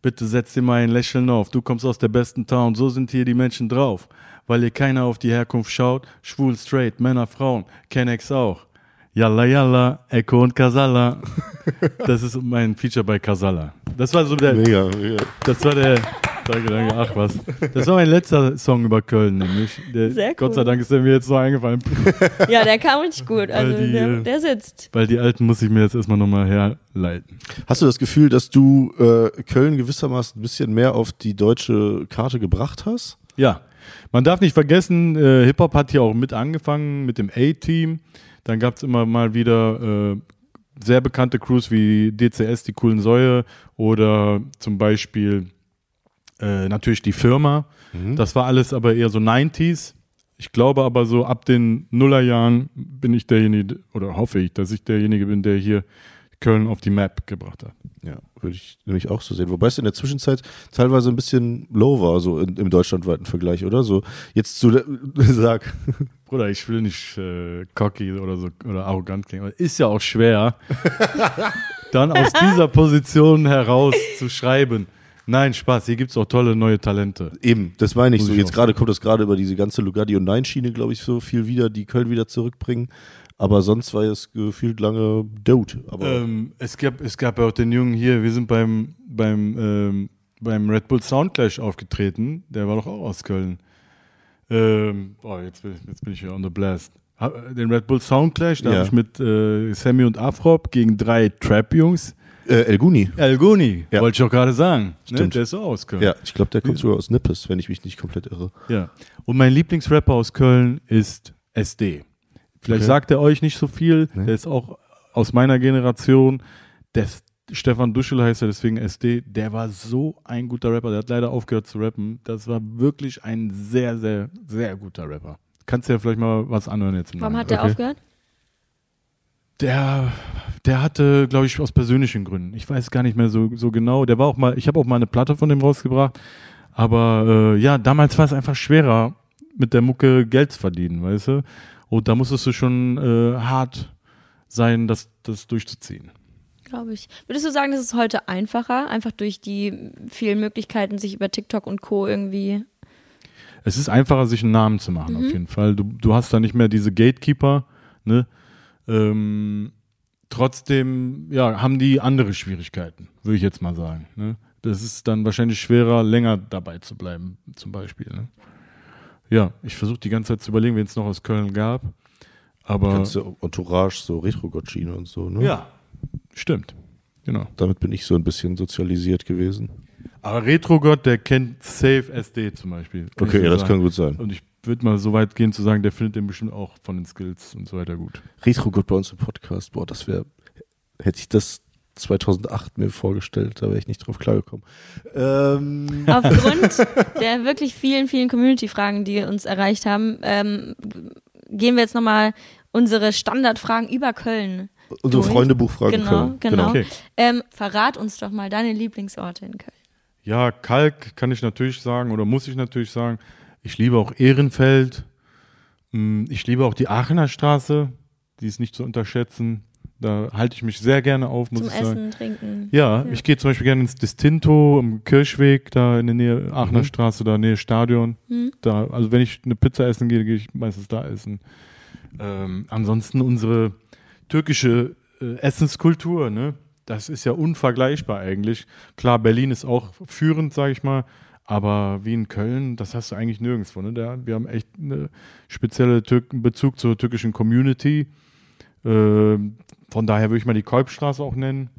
Bitte setz dir mal ein Lächeln auf, du kommst aus der besten Town, so sind hier die Menschen drauf, weil hier keiner auf die Herkunft schaut, schwul, straight, Männer, Frauen, Kennex auch. Yalla Yalla, Echo und Casala. Das ist mein Feature bei Casala. Das war so der, Mega, mega. das war der. Danke, danke. Ach was. Das war mein letzter Song über Köln, nämlich. Der, Sehr cool. Gott sei Dank ist er mir jetzt so eingefallen. Ja, der kam richtig gut. Also Weil die, der, der sitzt. Weil die alten muss ich mir jetzt erstmal nochmal herleiten. Hast du das Gefühl, dass du äh, Köln gewissermaßen ein bisschen mehr auf die deutsche Karte gebracht hast? Ja. Man darf nicht vergessen, äh, Hip-Hop hat hier auch mit angefangen mit dem A-Team. Dann gab es immer mal wieder äh, sehr bekannte Crews wie DCS, die coolen Säue oder zum Beispiel äh, natürlich die Firma. Das war alles aber eher so 90s. Ich glaube aber so ab den Nullerjahren bin ich derjenige, oder hoffe ich, dass ich derjenige bin, der hier Köln auf die Map gebracht hat. Ja, würde ich nämlich auch so sehen. Wobei es in der Zwischenzeit teilweise ein bisschen low war, so in, im deutschlandweiten Vergleich, oder? So, jetzt zu der, sag. Bruder, ich will nicht äh, cocky oder so oder arrogant klingen, aber ist ja auch schwer, dann aus dieser Position heraus zu schreiben. Nein, Spaß, hier gibt es auch tolle neue Talente. Eben, das meine ich Muss so. ich Jetzt gerade kommt das gerade über diese ganze Lugardi und Nein-Schiene, glaube ich, so viel wieder, die Köln wieder zurückbringen. Aber sonst war es gefühlt lange Dote. Aber Ähm, es, gab, es gab ja auch den Jungen hier, wir sind beim, beim, ähm, beim Red Bull Soundclash aufgetreten, der war doch auch aus Köln. Ähm, boah, jetzt bin, jetzt bin ich hier on the blast. Den Red Bull Soundclash, da Ja. habe ich mit äh, Sammy und Afrop gegen drei Trap-Jungs. Äh, El Guni. El Guni, Ja. wollte ich auch gerade sagen. Ne? Stimmt. Der ist auch aus Köln. Ja, ich glaube, der kommt sogar aus Nippes, wenn ich mich nicht komplett irre. Ja. Und mein Lieblingsrapper aus Köln ist SD. Vielleicht Okay. sagt er euch nicht so viel. Nee. Der ist auch aus meiner Generation. Der Stefan Duschel heißt er, deswegen SD. Der war so ein guter Rapper. Der hat leider aufgehört zu rappen. Das war wirklich ein sehr, sehr, sehr guter Rapper. Kannst du ja vielleicht mal was anhören jetzt. Warum hat Nachhinein. der aufgehört? Der, der hatte, glaube ich, aus persönlichen Gründen. Ich weiß gar nicht mehr so, so genau. Der war auch mal, ich habe auch mal eine Platte von dem rausgebracht. Aber äh, ja, damals war es einfach schwerer, mit der Mucke Geld zu verdienen, weißt du? Und da musstest du schon äh, hart sein, das, das durchzuziehen. Glaube ich. Würdest du sagen, das ist heute einfacher, einfach durch die vielen Möglichkeiten, sich über TikTok und Co. irgendwie. Es ist einfacher, sich einen Namen zu machen, auf jeden Fall. Du, du hast da nicht mehr diese Gatekeeper, ne? Ähm, trotzdem, ja, haben die andere Schwierigkeiten, würde ich jetzt mal sagen. Ne? Das ist dann wahrscheinlich schwerer, länger dabei zu bleiben, zum Beispiel. Ne? Ja, ich versuche die ganze Zeit zu überlegen, wen es noch aus Köln gab. Aber Ganze Entourage, so Retro-Gotchine und so, ne? ja, stimmt. Genau. Damit bin ich so ein bisschen sozialisiert gewesen. Aber Retrogott, der kennt Safe SD zum Beispiel. Okay, ja, das sagen. kann gut sein. Und ich würde mal so weit gehen zu sagen, der findet den bestimmt auch von den Skills und so weiter gut. Retro-Gut bei uns im Podcast, boah, das wäre, hätte ich das 2008 mir vorgestellt, da wäre ich nicht drauf klargekommen. Ähm, Aufgrund der wirklich vielen, vielen Community-Fragen, die uns erreicht haben, ähm, gehen wir jetzt nochmal unsere Standardfragen über Köln. unsere durch. Freundebuchfrage Genau, Köln. genau. Okay. Ähm, verrat uns doch mal deine Lieblingsorte in Köln. Ja, Kalk kann ich natürlich sagen oder muss ich natürlich sagen. Ich liebe auch Ehrenfeld. Mm, Ich liebe auch die Aachener Straße. Die ist nicht zu unterschätzen. Da halte ich mich sehr gerne auf, muss Zum ich sagen. Essen, Trinken. Ja, Ja. ich gehe zum Beispiel gerne ins Distinto am Kirchweg, da in der Nähe Aachener Mhm. Straße, da Nähe Stadion. Hm? Da, also wenn ich eine Pizza essen gehe, gehe ich meistens da essen. Ähm, ansonsten unsere türkische äh, Essenskultur, ne? Das ist ja unvergleichbar eigentlich. Klar, Berlin ist auch führend, sage ich mal, aber wie in Köln, das hast du eigentlich nirgendwo. Ne? Da, wir haben echt eine spezielle Tür Bezug zur türkischen Community. Ähm, von daher würde ich mal die Kolbstraße auch nennen.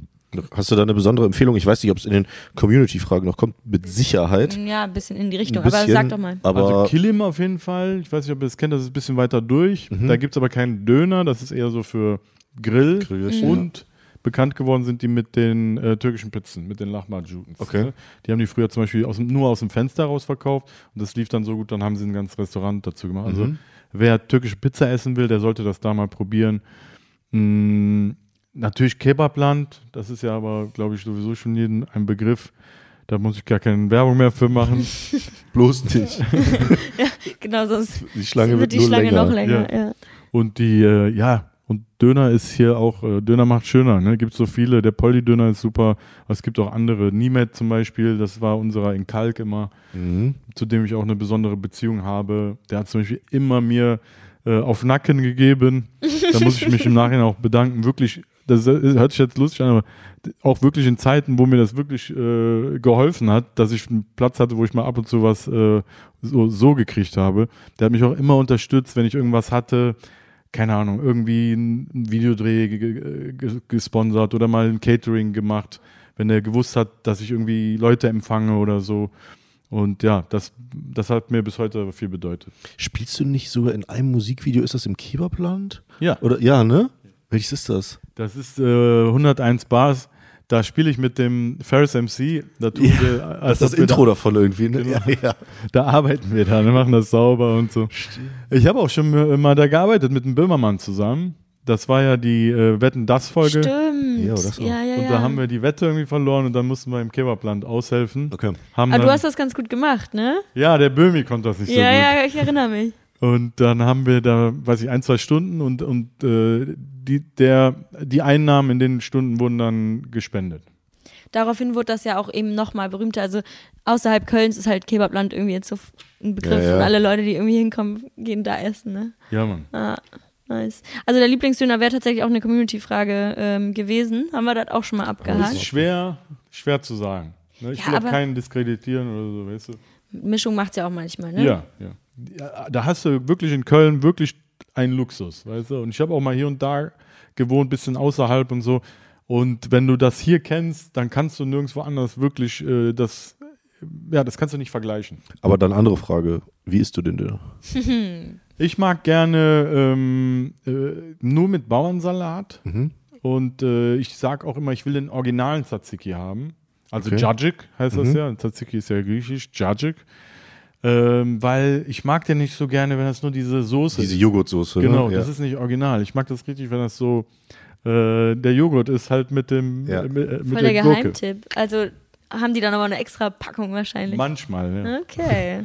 Hast du da eine besondere Empfehlung? Ich weiß nicht, ob es in den Community-Fragen noch kommt, mit Sicherheit. Ja, ein bisschen in die Richtung. Ein aber bisschen, sag doch mal. Aber also Kilim auf jeden Fall. Ich weiß nicht, ob ihr das kennt, das ist ein bisschen weiter durch. Mhm. Da gibt es aber keinen Döner, das ist eher so für Grill. Grillchen, Und bekannt geworden sind die mit den äh, türkischen Pizzen, mit den Lahmacun. Okay. Ne? Die haben die früher zum Beispiel aus nur aus dem Fenster raus verkauft und das lief dann so gut, dann haben sie ein ganzes Restaurant dazu gemacht. Also Mhm. wer türkische Pizza essen will, der sollte das da mal probieren. Mm, natürlich Kebabland, das ist ja aber, glaube ich, sowieso schon jedem ein Begriff. Da muss ich gar keine Werbung mehr für machen. bloß nicht. Genau, sonst Die Schlange wird wird die nur Schlange länger. noch länger. Ja. Und die, äh, ja, und Döner ist hier auch, äh, Döner macht schöner, ne? Gibt so viele, der Polly-Döner ist super, es gibt auch andere. Niemet zum Beispiel, das war unserer in Kalk immer, Mhm. zu dem ich auch eine besondere Beziehung habe. Der hat zum Beispiel immer mir äh, auf Nacken gegeben. Da muss ich mich im Nachhinein auch bedanken. Wirklich, das ist- hört sich jetzt lustig an, aber auch wirklich in Zeiten, wo mir das wirklich äh, geholfen hat, dass ich einen Platz hatte, wo ich mal ab und zu was äh, so, so gekriegt habe. Der hat mich auch immer unterstützt, wenn ich irgendwas hatte. Keine Ahnung, irgendwie ein Videodreh ge- ge- gesponsert oder mal ein Catering gemacht, wenn er gewusst hat, dass ich irgendwie Leute empfange oder so. Und ja, das, das hat mir bis heute viel bedeutet. Spielst du nicht sogar in einem Musikvideo, ist das im Kebabland? Ja. Oder ja, ne? Welches ist das? Das ist äh, 101 Bars. Da spiele ich mit dem Ferris MC. Da tun Ja, wir, Das als ist das Intro da, davon irgendwie. Ne? Genau. Ja, ja. da arbeiten wir da, wir machen das sauber und so. Ich habe auch schon mal da gearbeitet mit dem Böhmermann zusammen. Das war ja die äh, Wetten das Folge. Stimmt. Ja, das ja, ja, Und ja. da haben wir die Wette irgendwie verloren und dann mussten wir im Kebabland aushelfen. Okay. Haben Aber dann, du hast das ganz gut gemacht, ne? ja, der Böhmi konnte das nicht so ja, gut. ja, ich erinnere mich. Und dann haben wir da, weiß ich, ein, zwei Stunden und, und äh, die, der, die Einnahmen in den Stunden wurden dann gespendet. Daraufhin wurde das ja auch eben nochmal berühmter. Also außerhalb Kölns ist halt Kebabland irgendwie jetzt so ein Begriff Ja, ja. und alle Leute, die irgendwie hinkommen, gehen da essen, ne? Ja, Mann. Ah, nice. Also der Lieblingsdöner wäre tatsächlich auch eine Community-Frage ähm, gewesen. Haben wir das auch schon mal Das abgehakt. ist schwer, schwer zu sagen. Ne? Ich Ja, will auch keinen diskreditieren oder so, weißt du? Mischung macht's ja auch manchmal, ne? Ja, ja. ja. Da hast du wirklich in Köln wirklich einen Luxus, weißt du? Und ich habe auch mal hier und da gewohnt, bisschen außerhalb und so. Und wenn du das hier kennst, dann kannst du nirgendwo anders wirklich äh, das, ja, das kannst du nicht vergleichen. Aber dann andere Frage. Wie isst du den Döner? Ich mag gerne ähm, äh, nur mit Bauernsalat. Mhm. Und äh, ich sag auch immer, ich will den originalen Tzatziki haben. Also Okay. Djadjik heißt das Mhm. ja. Tzatziki ist ja griechisch, Djadjik. Ähm, weil ich mag den nicht so gerne, wenn das nur diese Soße Diese ist. Joghurtsoße. Genau, ne? das ist nicht original. Ich mag das richtig, wenn das so äh, der Joghurt ist halt mit dem Ja. äh, mit, äh, mit Voll der, der Gurke. Geheimtipp. Also haben die dann aber eine extra Packung wahrscheinlich. Manchmal, ja. Okay,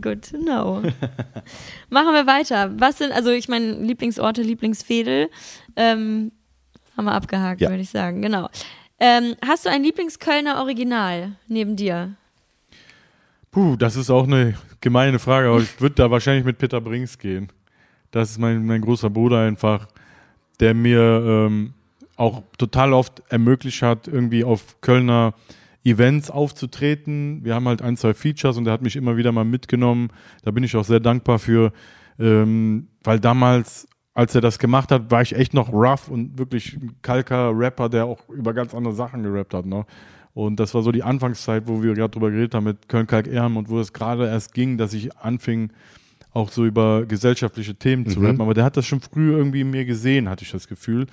good to know. Machen wir weiter. Was sind, also ich meine, Lieblingsorte, Lieblingsfädel, ähm, haben wir abgehakt, Ja. würde ich sagen, genau. Ähm, hast du ein Lieblingskölner Original neben dir? Puh, das ist auch eine gemeine Frage, aber ich würde da wahrscheinlich mit Peter Brinks gehen. Das ist mein, mein großer Bruder einfach, der mir ähm, auch total oft ermöglicht hat, irgendwie auf Kölner Events aufzutreten. Wir haben halt ein, zwei Features und er hat mich immer wieder mal mitgenommen. Da bin ich auch sehr dankbar für, ähm, weil damals, als er das gemacht hat, war ich echt noch rough und wirklich ein kalker Rapper, der auch über ganz andere Sachen gerappt hat. Ne? Und das war so die Anfangszeit, wo wir gerade drüber geredet haben mit Köln-Kalk-Erm und wo es gerade erst ging, dass ich anfing, auch so über gesellschaftliche Themen zu Mhm. rappen. Aber der hat das schon früh irgendwie in mir gesehen, hatte ich das Gefühl.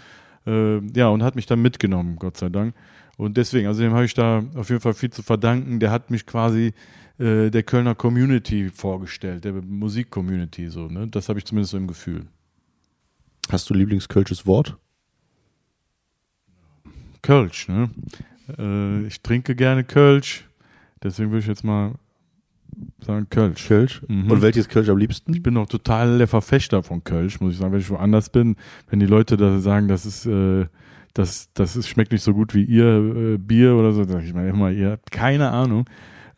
Äh, ja, und hat mich dann mitgenommen, Gott sei Dank. Und deswegen, also dem habe ich da auf jeden Fall viel zu verdanken. Der hat mich quasi äh, der Kölner Community vorgestellt, der Musik-Community, so, ne? Das habe ich zumindest so im Gefühl. Hast du Lieblingskölsches Wort? Kölsch, ne? Äh, ich trinke gerne Kölsch. Deswegen würde ich jetzt mal sagen Kölsch. Kölsch. Mhm. Und welches Kölsch am liebsten? Ich bin auch total der Verfechter von Kölsch, muss ich sagen, wenn ich woanders bin. Wenn die Leute da sagen, das ist, äh, das, das ist, schmeckt nicht so gut wie ihr äh, Bier oder so, sage ich mir immer, ihr habt keine Ahnung.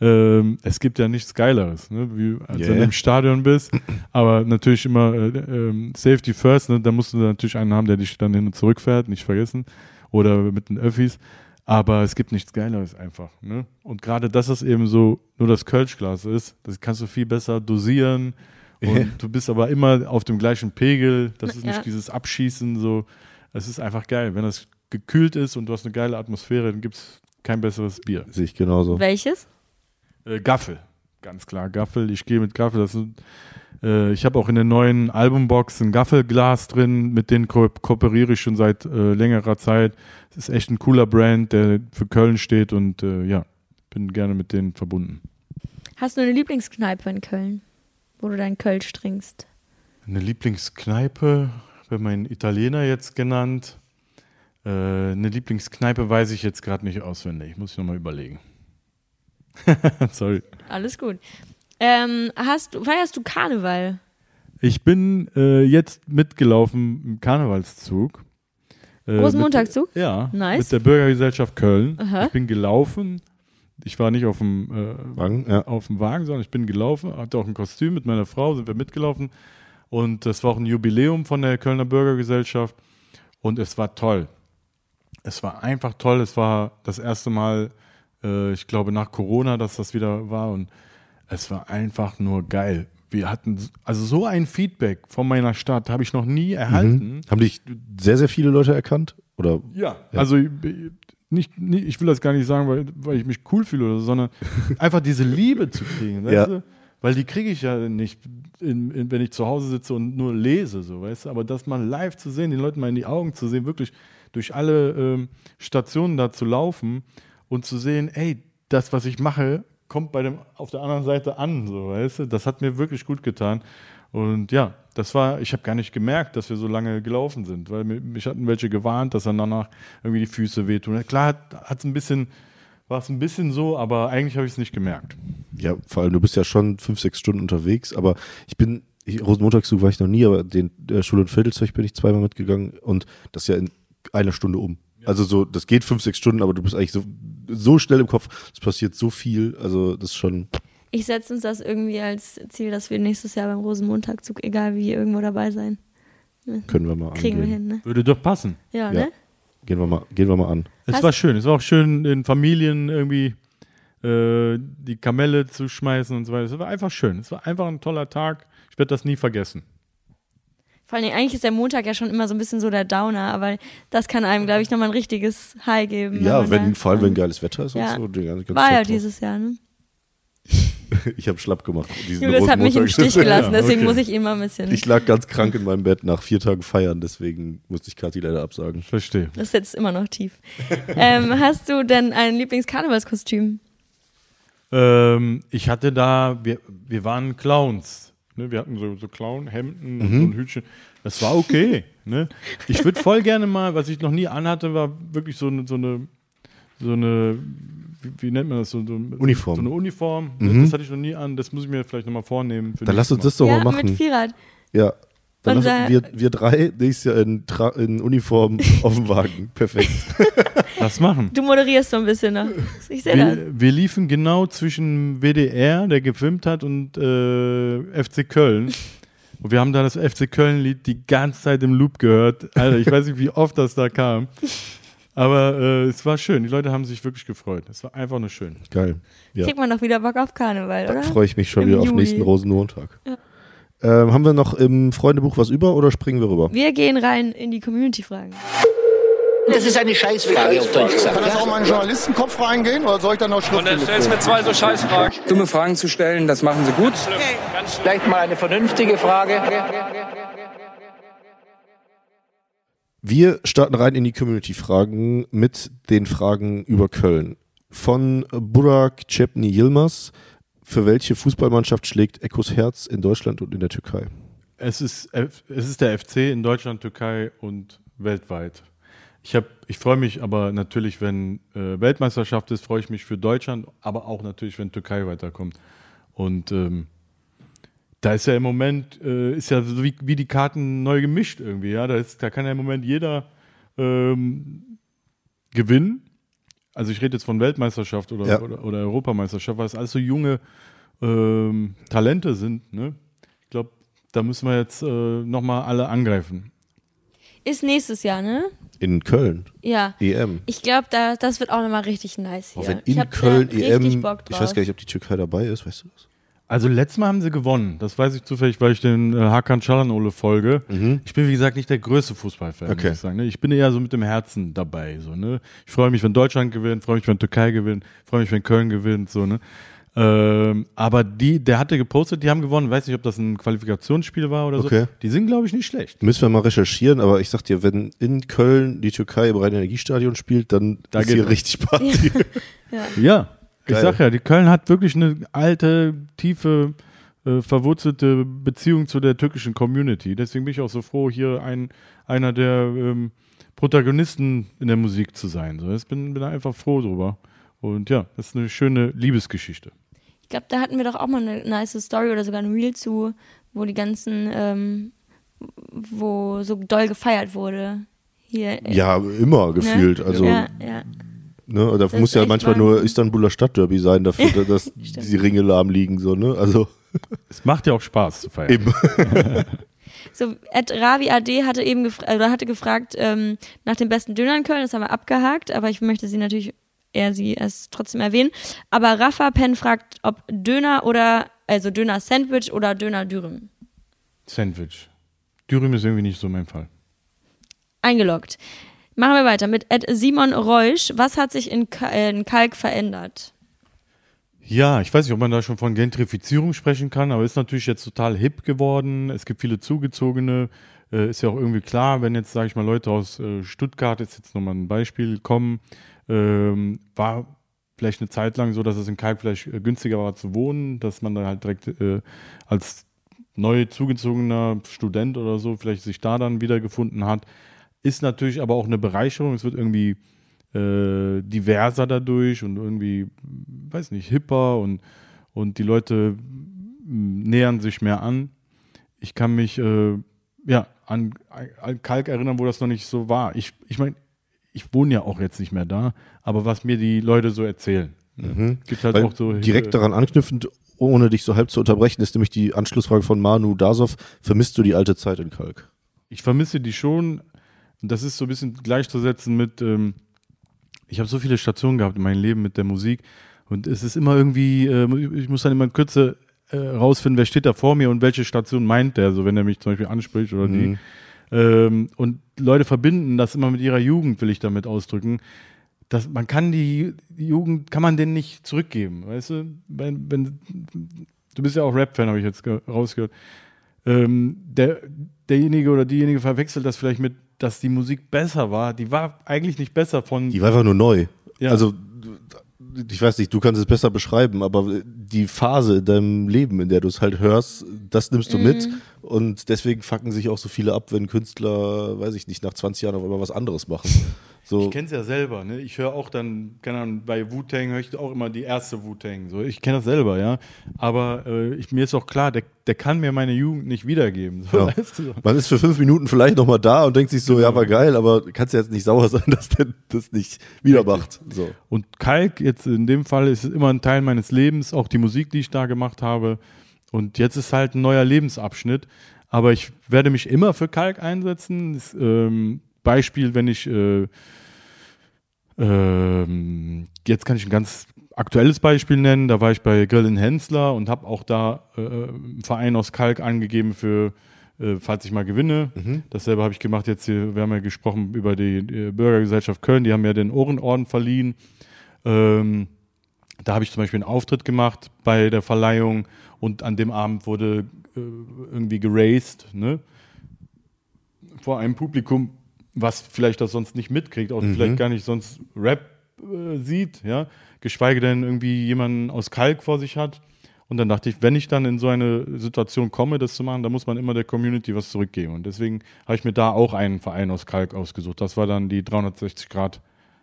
Ähm, es gibt ja nichts Geileres, ne? wie, als wenn du im Stadion bist. Aber natürlich immer äh, ähm, Safety first, ne? da musst du natürlich einen haben, der dich dann hin und zurück fährt, nicht vergessen. Oder mit den Öffis. Aber es gibt nichts Geileres einfach. Ne? Und gerade, dass es eben so nur das Kölschglas ist, das kannst du viel besser dosieren. Und du bist aber immer auf dem gleichen Pegel. Das ist Ja. nicht dieses Abschießen. So. Es ist einfach geil. Wenn das gekühlt ist und du hast eine geile Atmosphäre, dann gibt es kein besseres Bier. Sehe ich genauso. Welches? Äh, Gaffel, ganz klar. Gaffel, ich gehe mit Gaffel. Das sind, äh, ich habe auch in der neuen Albumbox ein Gaffelglas drin, mit denen ko kooperiere ich schon seit äh, längerer Zeit. Es ist echt ein cooler Brand, der für Köln steht und äh, ja, bin gerne mit denen verbunden. Hast du eine Lieblingskneipe in Köln, wo du deinen Kölsch trinkst? Eine Lieblingskneipe, wird mein Italiener jetzt genannt. Äh, eine Lieblingskneipe weiß ich jetzt gerade nicht auswendig. Muss ich nochmal überlegen. Sorry. Alles gut. Ähm, hast du, feierst du Karneval? Ich bin äh, jetzt mitgelaufen im Karnevalszug. Äh, Großen mit- Montagszug? Ja, Nice. mit der Bürgergesellschaft Köln. Aha. Ich bin gelaufen. Ich war nicht auf dem, äh, Wagen, ja. auf dem Wagen, sondern ich bin gelaufen, hatte auch ein Kostüm mit meiner Frau, sind wir mitgelaufen. Und das war auch ein Jubiläum von der Kölner Bürgergesellschaft. Und es war toll. Es war einfach toll. Es war das erste Mal, äh, ich glaube, nach Corona, dass das wieder war. Und es war einfach nur geil. Wir hatten also so ein Feedback von meiner Stadt, habe ich noch nie erhalten. Haben dich sehr, sehr viele Leute erkannt? Oder? Ja, also ich- nicht, nicht, ich will das gar nicht sagen, weil, weil ich mich cool fühle oder so, sondern einfach diese Liebe zu kriegen. Weißt Ja. du? weil die kriege ich ja nicht, in, in, wenn ich zu Hause sitze und nur lese, so, weißt du. Aber das mal live zu sehen, den Leuten mal in die Augen zu sehen, wirklich durch alle ähm, Stationen da zu laufen und zu sehen, ey, das, was ich mache, kommt bei dem auf der anderen Seite an, so, weißt du. Das hat mir wirklich gut getan. Und ja, das war, ich habe gar nicht gemerkt, dass wir so lange gelaufen sind, weil mich, hatten welche gewarnt, dass dann danach irgendwie die Füße wehtun. Klar hat es ein bisschen, war es ein bisschen so, aber eigentlich habe ich es nicht gemerkt. Ja, vor allem, du bist ja schon fünf, sechs Stunden unterwegs, aber ich bin, ich, Rosenmontagszug war ich noch nie, aber den der Schule- und Viertelzeug bin ich zweimal mitgegangen und das ist ja in einer Stunde um. Also so, das geht fünf, sechs Stunden, aber du bist eigentlich so, so schnell im Kopf, es passiert so viel, also das ist schon, Ich setze uns das irgendwie als Ziel, dass wir nächstes Jahr beim Rosenmontagzug, egal wie, irgendwo dabei sein. können wir mal Kriegen wir angehen. hin, ne? Würde doch passen. Ja, Ja. ne? Gehen wir mal, gehen wir mal an. Es Hast- war schön. Es war auch schön, in Familien irgendwie äh, die Kamelle zu schmeißen und so weiter. Es war einfach schön. Es war einfach ein toller Tag. Ich werde das nie vergessen. Vor allem, eigentlich ist der Montag ja schon immer so ein bisschen so der Downer, aber das kann einem, glaube ich, nochmal ein richtiges High geben. Ja, wenn, da- vor allem wenn geiles Wetter ist Ja. und so. Die ganze, ganze War ja dieses Jahr, ne? Ich habe schlapp gemacht. diesen Julius hat mich im. Stich gelassen, Ja, deswegen okay. muss ich ihn mal ein bisschen. Ich lag ganz krank in meinem Bett nach vier Tagen feiern, deswegen musste ich Kathi leider absagen. Verstehe. Das sitzt immer noch tief. ähm, hast du denn ein Lieblingskarnevalskostüm? Ähm, ich hatte da, wir, wir waren Clowns. Ne? Wir hatten so, so Clown-Hemden und so ein Hütchen. Das war okay. ne? Ich würde voll gerne mal, was ich noch nie anhatte, war wirklich so eine, so eine, so eine wie, wie nennt man das? So, so, Uniform. So eine Uniform. ne? Das hatte ich noch nie an. Das muss ich mir vielleicht nochmal vornehmen. für Dann lass uns das doch ja, mal machen. mit Vierrad. Ja. Dann lass, wir, wir drei nächstes Jahr in, Tra in Uniform auf dem Wagen. Perfekt. Das machen. Du moderierst so ein bisschen noch. Ich sehe das. Wir, liefen genau zwischen WDR, der gefilmt hat, und äh, FC Köln. Und wir haben da das FC Köln-Lied die ganze Zeit im Loop gehört. Alter, ich weiß nicht, wie oft das da kam. Aber äh, es war schön. Die Leute haben sich wirklich gefreut. Es war einfach nur schön. Geil. Ja. Kriegt man doch wieder Bock auf Karneval, Da oder? freue ich mich schon Im wieder auf Juli. nächsten Rosenmontag. Ähm, haben wir noch im Freundebuch was über oder springen wir rüber? Wir gehen rein in die Community-Fragen. Das ist eine Scheißfrage, auf Deutsch gesagt. Kann das auch mal in den Journalistenkopf reingehen oder soll ich dann noch Und dann schriftlich stellst du mir zwei so Scheißfragen. Dumme Fragen zu stellen, das machen sie gut. Vielleicht mal eine vernünftige Frage. Wir starten rein in die Community-Fragen mit den Fragen über Köln. Von Burak Cepni Yilmaz. Für welche Fußballmannschaft schlägt Echos Herz in Deutschland und in der Türkei? Es ist, es ist der FC in Deutschland, Türkei und weltweit. Ich, hab, ich freue mich aber natürlich, wenn äh, Weltmeisterschaft ist, freue ich mich für Deutschland, aber auch natürlich, wenn Türkei weiterkommt. Und ähm, da ist ja im Moment, äh, ist ja so wie, wie die Karten neu gemischt irgendwie, ja. Da, ist, da kann ja im Moment jeder ähm, gewinnen. Also ich rede jetzt von Weltmeisterschaft oder, Ja. oder, oder Europameisterschaft, weil es alles so junge ähm, Talente sind. Ne? Ich glaube, da müssen wir jetzt äh, nochmal alle angreifen. Ist nächstes Jahr, ne? In Köln. Ja. EM. Ich glaube, da, das wird auch nochmal richtig nice hier. Auch wenn ich in Köln richtig EM. Bock drauf. Ich weiß gar nicht, ob die Türkei dabei ist, weißt du das? Also letztes Mal haben sie gewonnen. Das weiß ich zufällig, weil ich den äh, Hakan Çalhanoğlu folge. Ich bin, wie gesagt, nicht der größte Fußballfan, Okay. muss ich sagen. Ne? Ich bin eher so mit dem Herzen dabei. So, ne? Ich freue mich, wenn Deutschland gewinnt, freue mich, wenn Türkei gewinnt, freue mich, wenn Köln gewinnt. So, ne? Ähm, aber die, der hatte gepostet, die haben gewonnen. Weiß nicht, ob das ein Qualifikationsspiel war oder Okay. so. Die sind, glaube ich, nicht schlecht. Müssen wir mal recherchieren, aber ich sag dir, wenn in Köln die Türkei im Rhein-Energiestadion spielt, dann Da ist geht hier richtig Party. Ja, ich Geil. sag ja, die Köln hat wirklich eine alte, tiefe, äh, verwurzelte Beziehung zu der türkischen Community. Deswegen bin ich auch so froh, hier ein, einer der ähm, Protagonisten in der Musik zu sein. So, ich bin, bin da einfach froh drüber. Und ja, das ist eine schöne Liebesgeschichte. Ich glaube, da hatten wir doch auch mal eine nice Story oder sogar ein Reel zu, wo die ganzen, ähm, wo so doll gefeiert wurde. Hier. äh, ja, immer gefühlt. ne? Also, ja, ja. ne, da muss ja manchmal nur Wahnsinn. Istanbuler Stadtderby sein, dafür, dass die Ringe lahm liegen, so, ne? Also, Es macht ja auch Spaß zu feiern. eben. So, Ed Ravi AD hatte eben gefra oder hatte gefragt ähm, nach dem besten Döner in Köln, das haben wir abgehakt, aber ich möchte sie natürlich, er sie erst trotzdem erwähnen. Aber Rafa Penn fragt, ob Döner oder, also Döner Sandwich oder Döner Dürüm. Sandwich. Dürüm ist irgendwie nicht so mein Fall. Eingeloggt. Machen wir weiter mit Ed Simon Reusch. Was hat sich in, äh, in Kalk verändert? Ja, ich weiß nicht, ob man da schon von Gentrifizierung sprechen kann, aber ist natürlich jetzt total hip geworden. Es gibt viele Zugezogene. Äh, ist ja auch irgendwie klar, wenn jetzt, sage ich mal, Leute aus äh, Stuttgart, ist jetzt nochmal ein Beispiel, kommen, ähm, war vielleicht eine Zeit lang so, dass es in Kalk vielleicht äh, günstiger war zu wohnen, dass man dann halt direkt äh, als neu zugezogener Student oder so vielleicht sich da dann wiedergefunden hat. Ist natürlich aber auch eine Bereicherung. Es wird irgendwie äh, diverser dadurch und irgendwie, weiß nicht, hipper und, und die Leute mm, nähern sich mehr an. Ich kann mich äh, ja, an, an Kalk erinnern, wo das noch nicht so war. Ich, ich meine, ich wohne ja auch jetzt nicht mehr da, aber was mir die Leute so erzählen. Ne? Mhm. Gibt halt Weil auch so direkt daran anknüpfend, ohne dich so halb zu unterbrechen, ist nämlich die Anschlussfrage von Manu Dasov. Vermisst du die alte Zeit in Kalk? Ich vermisse die schon. Und das ist so ein bisschen gleichzusetzen mit, ähm, ich habe so viele Stationen gehabt in meinem Leben mit der Musik. Und es ist immer irgendwie, äh, ich muss dann immer in Kürze äh, rausfinden, wer steht da vor mir und welche Station meint der, so wenn er mich zum Beispiel anspricht oder die. Ähm, und Leute verbinden das immer mit ihrer Jugend, will ich damit ausdrücken. Das, man kann die, die Jugend, kann man denen nicht zurückgeben, weißt du? Wenn, wenn, du bist ja auch Rap-Fan, habe ich jetzt ge- rausgehört. Ähm, der, derjenige oder diejenige verwechselt das vielleicht mit, dass die Musik besser war. Die war eigentlich nicht besser von. Die war einfach nur neu. Ja. Also, ich weiß nicht, du kannst es besser beschreiben, aber die Phase in deinem Leben, in der du es halt hörst, das nimmst du mit. Und deswegen fucken sich auch so viele ab, wenn Künstler, weiß ich nicht, nach 20 Jahren auf einmal was anderes machen. So, Ich kenne es ja selber, ne? Ich höre auch dann, keine Ahnung, bei Wu-Tang höre ich auch immer die erste Wu-Tang. So. Ich kenne das selber, ja. Aber äh, ich, mir ist auch klar, der, der kann mir meine Jugend nicht wiedergeben. So, Ja. weißt du? Man ist für fünf Minuten vielleicht nochmal da und denkt sich so, ja, war geil, aber kannst ja jetzt nicht sauer sein, dass der das nicht wieder macht. So. Und Kalk, jetzt in dem Fall, ist immer ein Teil meines Lebens, auch die Musik, die ich da gemacht habe. Und jetzt ist halt ein neuer Lebensabschnitt. Aber ich werde mich immer für Kalk einsetzen. Das, ähm, Beispiel, wenn ich, äh, ähm, jetzt kann ich ein ganz aktuelles Beispiel nennen. Da war ich bei Grillen Hensler und habe auch da äh, einen Verein aus Kalk angegeben für, äh, falls ich mal gewinne. Dasselbe habe ich gemacht jetzt hier, wir haben ja gesprochen über die, die Bürgergesellschaft Köln, die haben ja den Ohrenorden verliehen. Ähm, da habe ich zum Beispiel einen Auftritt gemacht bei der Verleihung und an dem Abend wurde äh, irgendwie geraced, ne? Vor einem Publikum, was vielleicht das sonst nicht mitkriegt, auch vielleicht gar nicht sonst Rap äh, sieht, ja, geschweige denn irgendwie jemanden aus Kalk vor sich hat. Und dann dachte ich, wenn ich dann in so eine Situation komme, das zu machen, dann muss man immer der Community was zurückgeben. Und deswegen habe ich mir da auch einen Verein aus Kalk ausgesucht. Das war dann die 360 Grad,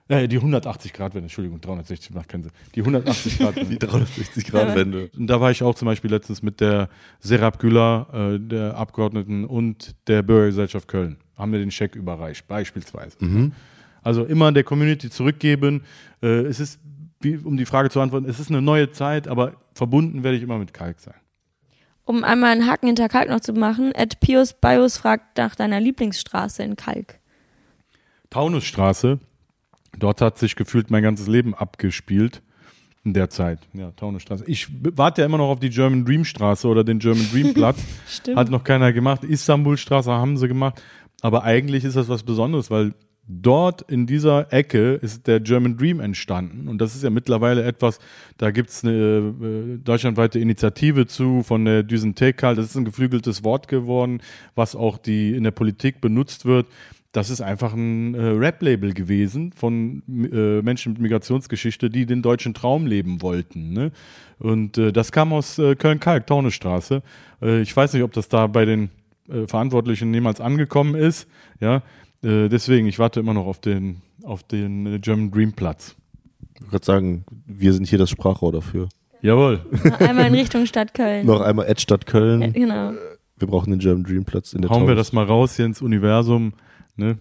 äh, die 180 Grad Wende, Entschuldigung, 360 macht keinen Sinn. Die 180 Grad Wende. Die 360-Grad-Wende. Und da war ich auch zum Beispiel letztens mit der Serap Güler, äh, der Abgeordneten und der Bürgergesellschaft Köln. Haben wir den Scheck überreicht, beispielsweise. Also immer der Community zurückgeben. Äh, es ist, wie, um die Frage zu antworten, es ist eine neue Zeit, aber verbunden werde ich immer mit Kalk sein. Um einmal einen Haken hinter Kalk noch zu machen, Ed Pius Bios fragt nach deiner Lieblingsstraße in Kalk. Taunusstraße, dort hat sich gefühlt mein ganzes Leben abgespielt. In der Zeit, ja, Taunusstraße. Ich warte ja immer noch auf die German Dream Straße oder den German Dream Platz. Stimmt. Hat noch keiner gemacht. Istanbulstraße haben sie gemacht. Aber eigentlich ist das was Besonderes, weil dort in dieser Ecke ist der German Dream entstanden. Und das ist ja mittlerweile etwas, da gibt es eine äh, deutschlandweite Initiative zu von der Düsen Tekal. Das ist ein geflügeltes Wort geworden, was auch die in der Politik benutzt wird. Das ist einfach ein äh, Rap-Label gewesen von äh, Menschen mit Migrationsgeschichte, die den deutschen Traum leben wollten. Ne? Und äh, das kam aus äh, Köln-Kalk, Taunestraße. Äh, ich weiß nicht, ob das da bei den äh, Verantwortlichen jemals angekommen ist. Ja, äh, deswegen, ich warte immer noch auf den, auf den äh, German Dream Platz. Ich würde gerade sagen, wir sind hier das Sprachrohr dafür. Jawohl. Einmal in Richtung Stadt Köln. Noch einmal Ed Stadt Köln. Ja, genau. Wir brauchen den German Dream Platz in der Hauen wir das mal raus hier ins Universum. Ne?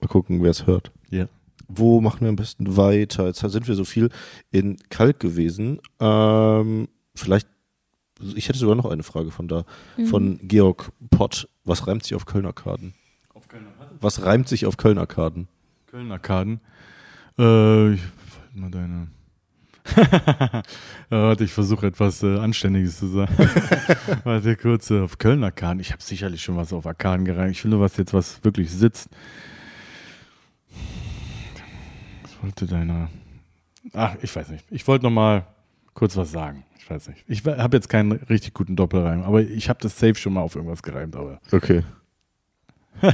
Mal gucken, wer es hört. Ja. Wo machen wir am besten weiter? Jetzt sind wir so viel in Kalk gewesen. Ähm, vielleicht, ich hätte sogar noch eine Frage von da, von Georg Pott. Was reimt sich auf Köln-Arkaden? Auf Kölner Was reimt sich auf Köln-Arkaden? Köln-Arkaden. Äh, ich, mal deine. ja, warte, ich versuche etwas äh, Anständiges zu sagen. warte kurz, äh, auf Köln-Arkaden. Ich habe sicherlich schon was auf Arkaden gereimt. Ich will nur was jetzt, was wirklich sitzt. Was wollte deiner. ach, ich weiß nicht. Ich wollte noch mal kurz was sagen. Ich weiß nicht. Ich habe jetzt keinen richtig guten Doppelreim, aber ich habe das safe schon mal auf irgendwas gereimt. Aber Okay.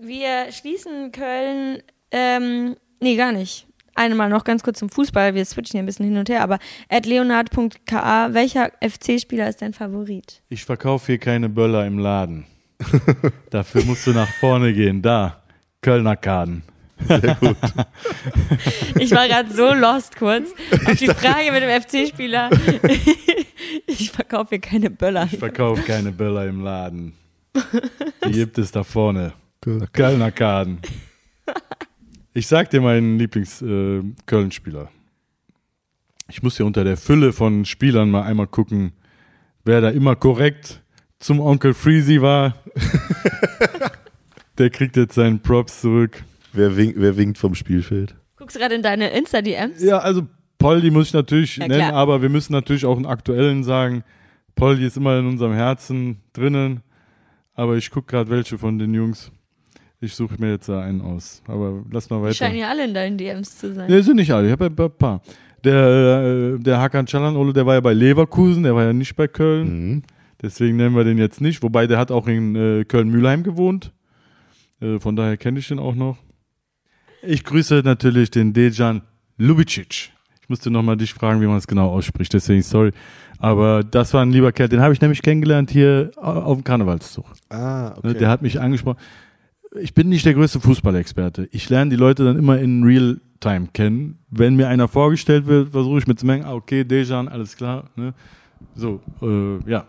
Wir schließen Köln, ähm, nee, gar nicht. Einmal noch ganz kurz zum Fußball. Wir switchen hier ein bisschen hin und her, aber at leonard.ka, welcher FC-Spieler ist dein Favorit? ich verkaufe hier keine Böller im Laden. Dafür musst du nach vorne gehen. Da, Kölner Kaden. Ich war gerade so lost kurz auf die Frage mit dem FC-Spieler. ich verkaufe hier keine Böller. Ich verkaufe keine Böller im Laden. Die gibt es da vorne. Kölner Kaden. Ich sag dir meinen Lieblings-Köln-Spieler. ich muss ja unter der Fülle von Spielern mal einmal gucken, wer da immer korrekt zum Onkel Freezy war. der kriegt jetzt seinen Props zurück. Wer, wink, wer winkt vom Spielfeld? Guckst gerade in deine Insta-DMs? Ja, also Poldi muss ich natürlich Ja, nennen, klar. aber wir müssen natürlich auch einen aktuellen sagen. Poldi ist immer in unserem Herzen drinnen, aber ich gucke gerade welche von den Jungs. Ich suche mir jetzt da einen aus. Aber lass mal Die weiter. scheinen ja alle in deinen DMs zu sein. Nee, sind nicht alle. Ich habe ein paar. Der, äh, der Hakan Çalhanoğlu, der war ja bei Leverkusen, der war ja nicht bei Köln. Mhm. Deswegen nennen wir den jetzt nicht. Wobei der hat auch in äh, Köln-Mühlheim gewohnt. Äh, von daher kenne ich den auch noch. Ich grüße natürlich den Dejan Lubicic. Ich musste nochmal dich fragen, wie man es genau ausspricht. Deswegen sorry. Aber das war ein lieber Kerl. Den habe ich nämlich kennengelernt hier au- auf dem Karnevalszug. Ah, Ne, Der hat mich angesprochen. Ich bin nicht der größte Fußballexperte. Ich lerne die Leute dann immer in Real-Time kennen. Wenn mir einer vorgestellt wird, versuche ich mir zu merken, ah, okay, Dejan, alles klar. Ne? So, äh, ja.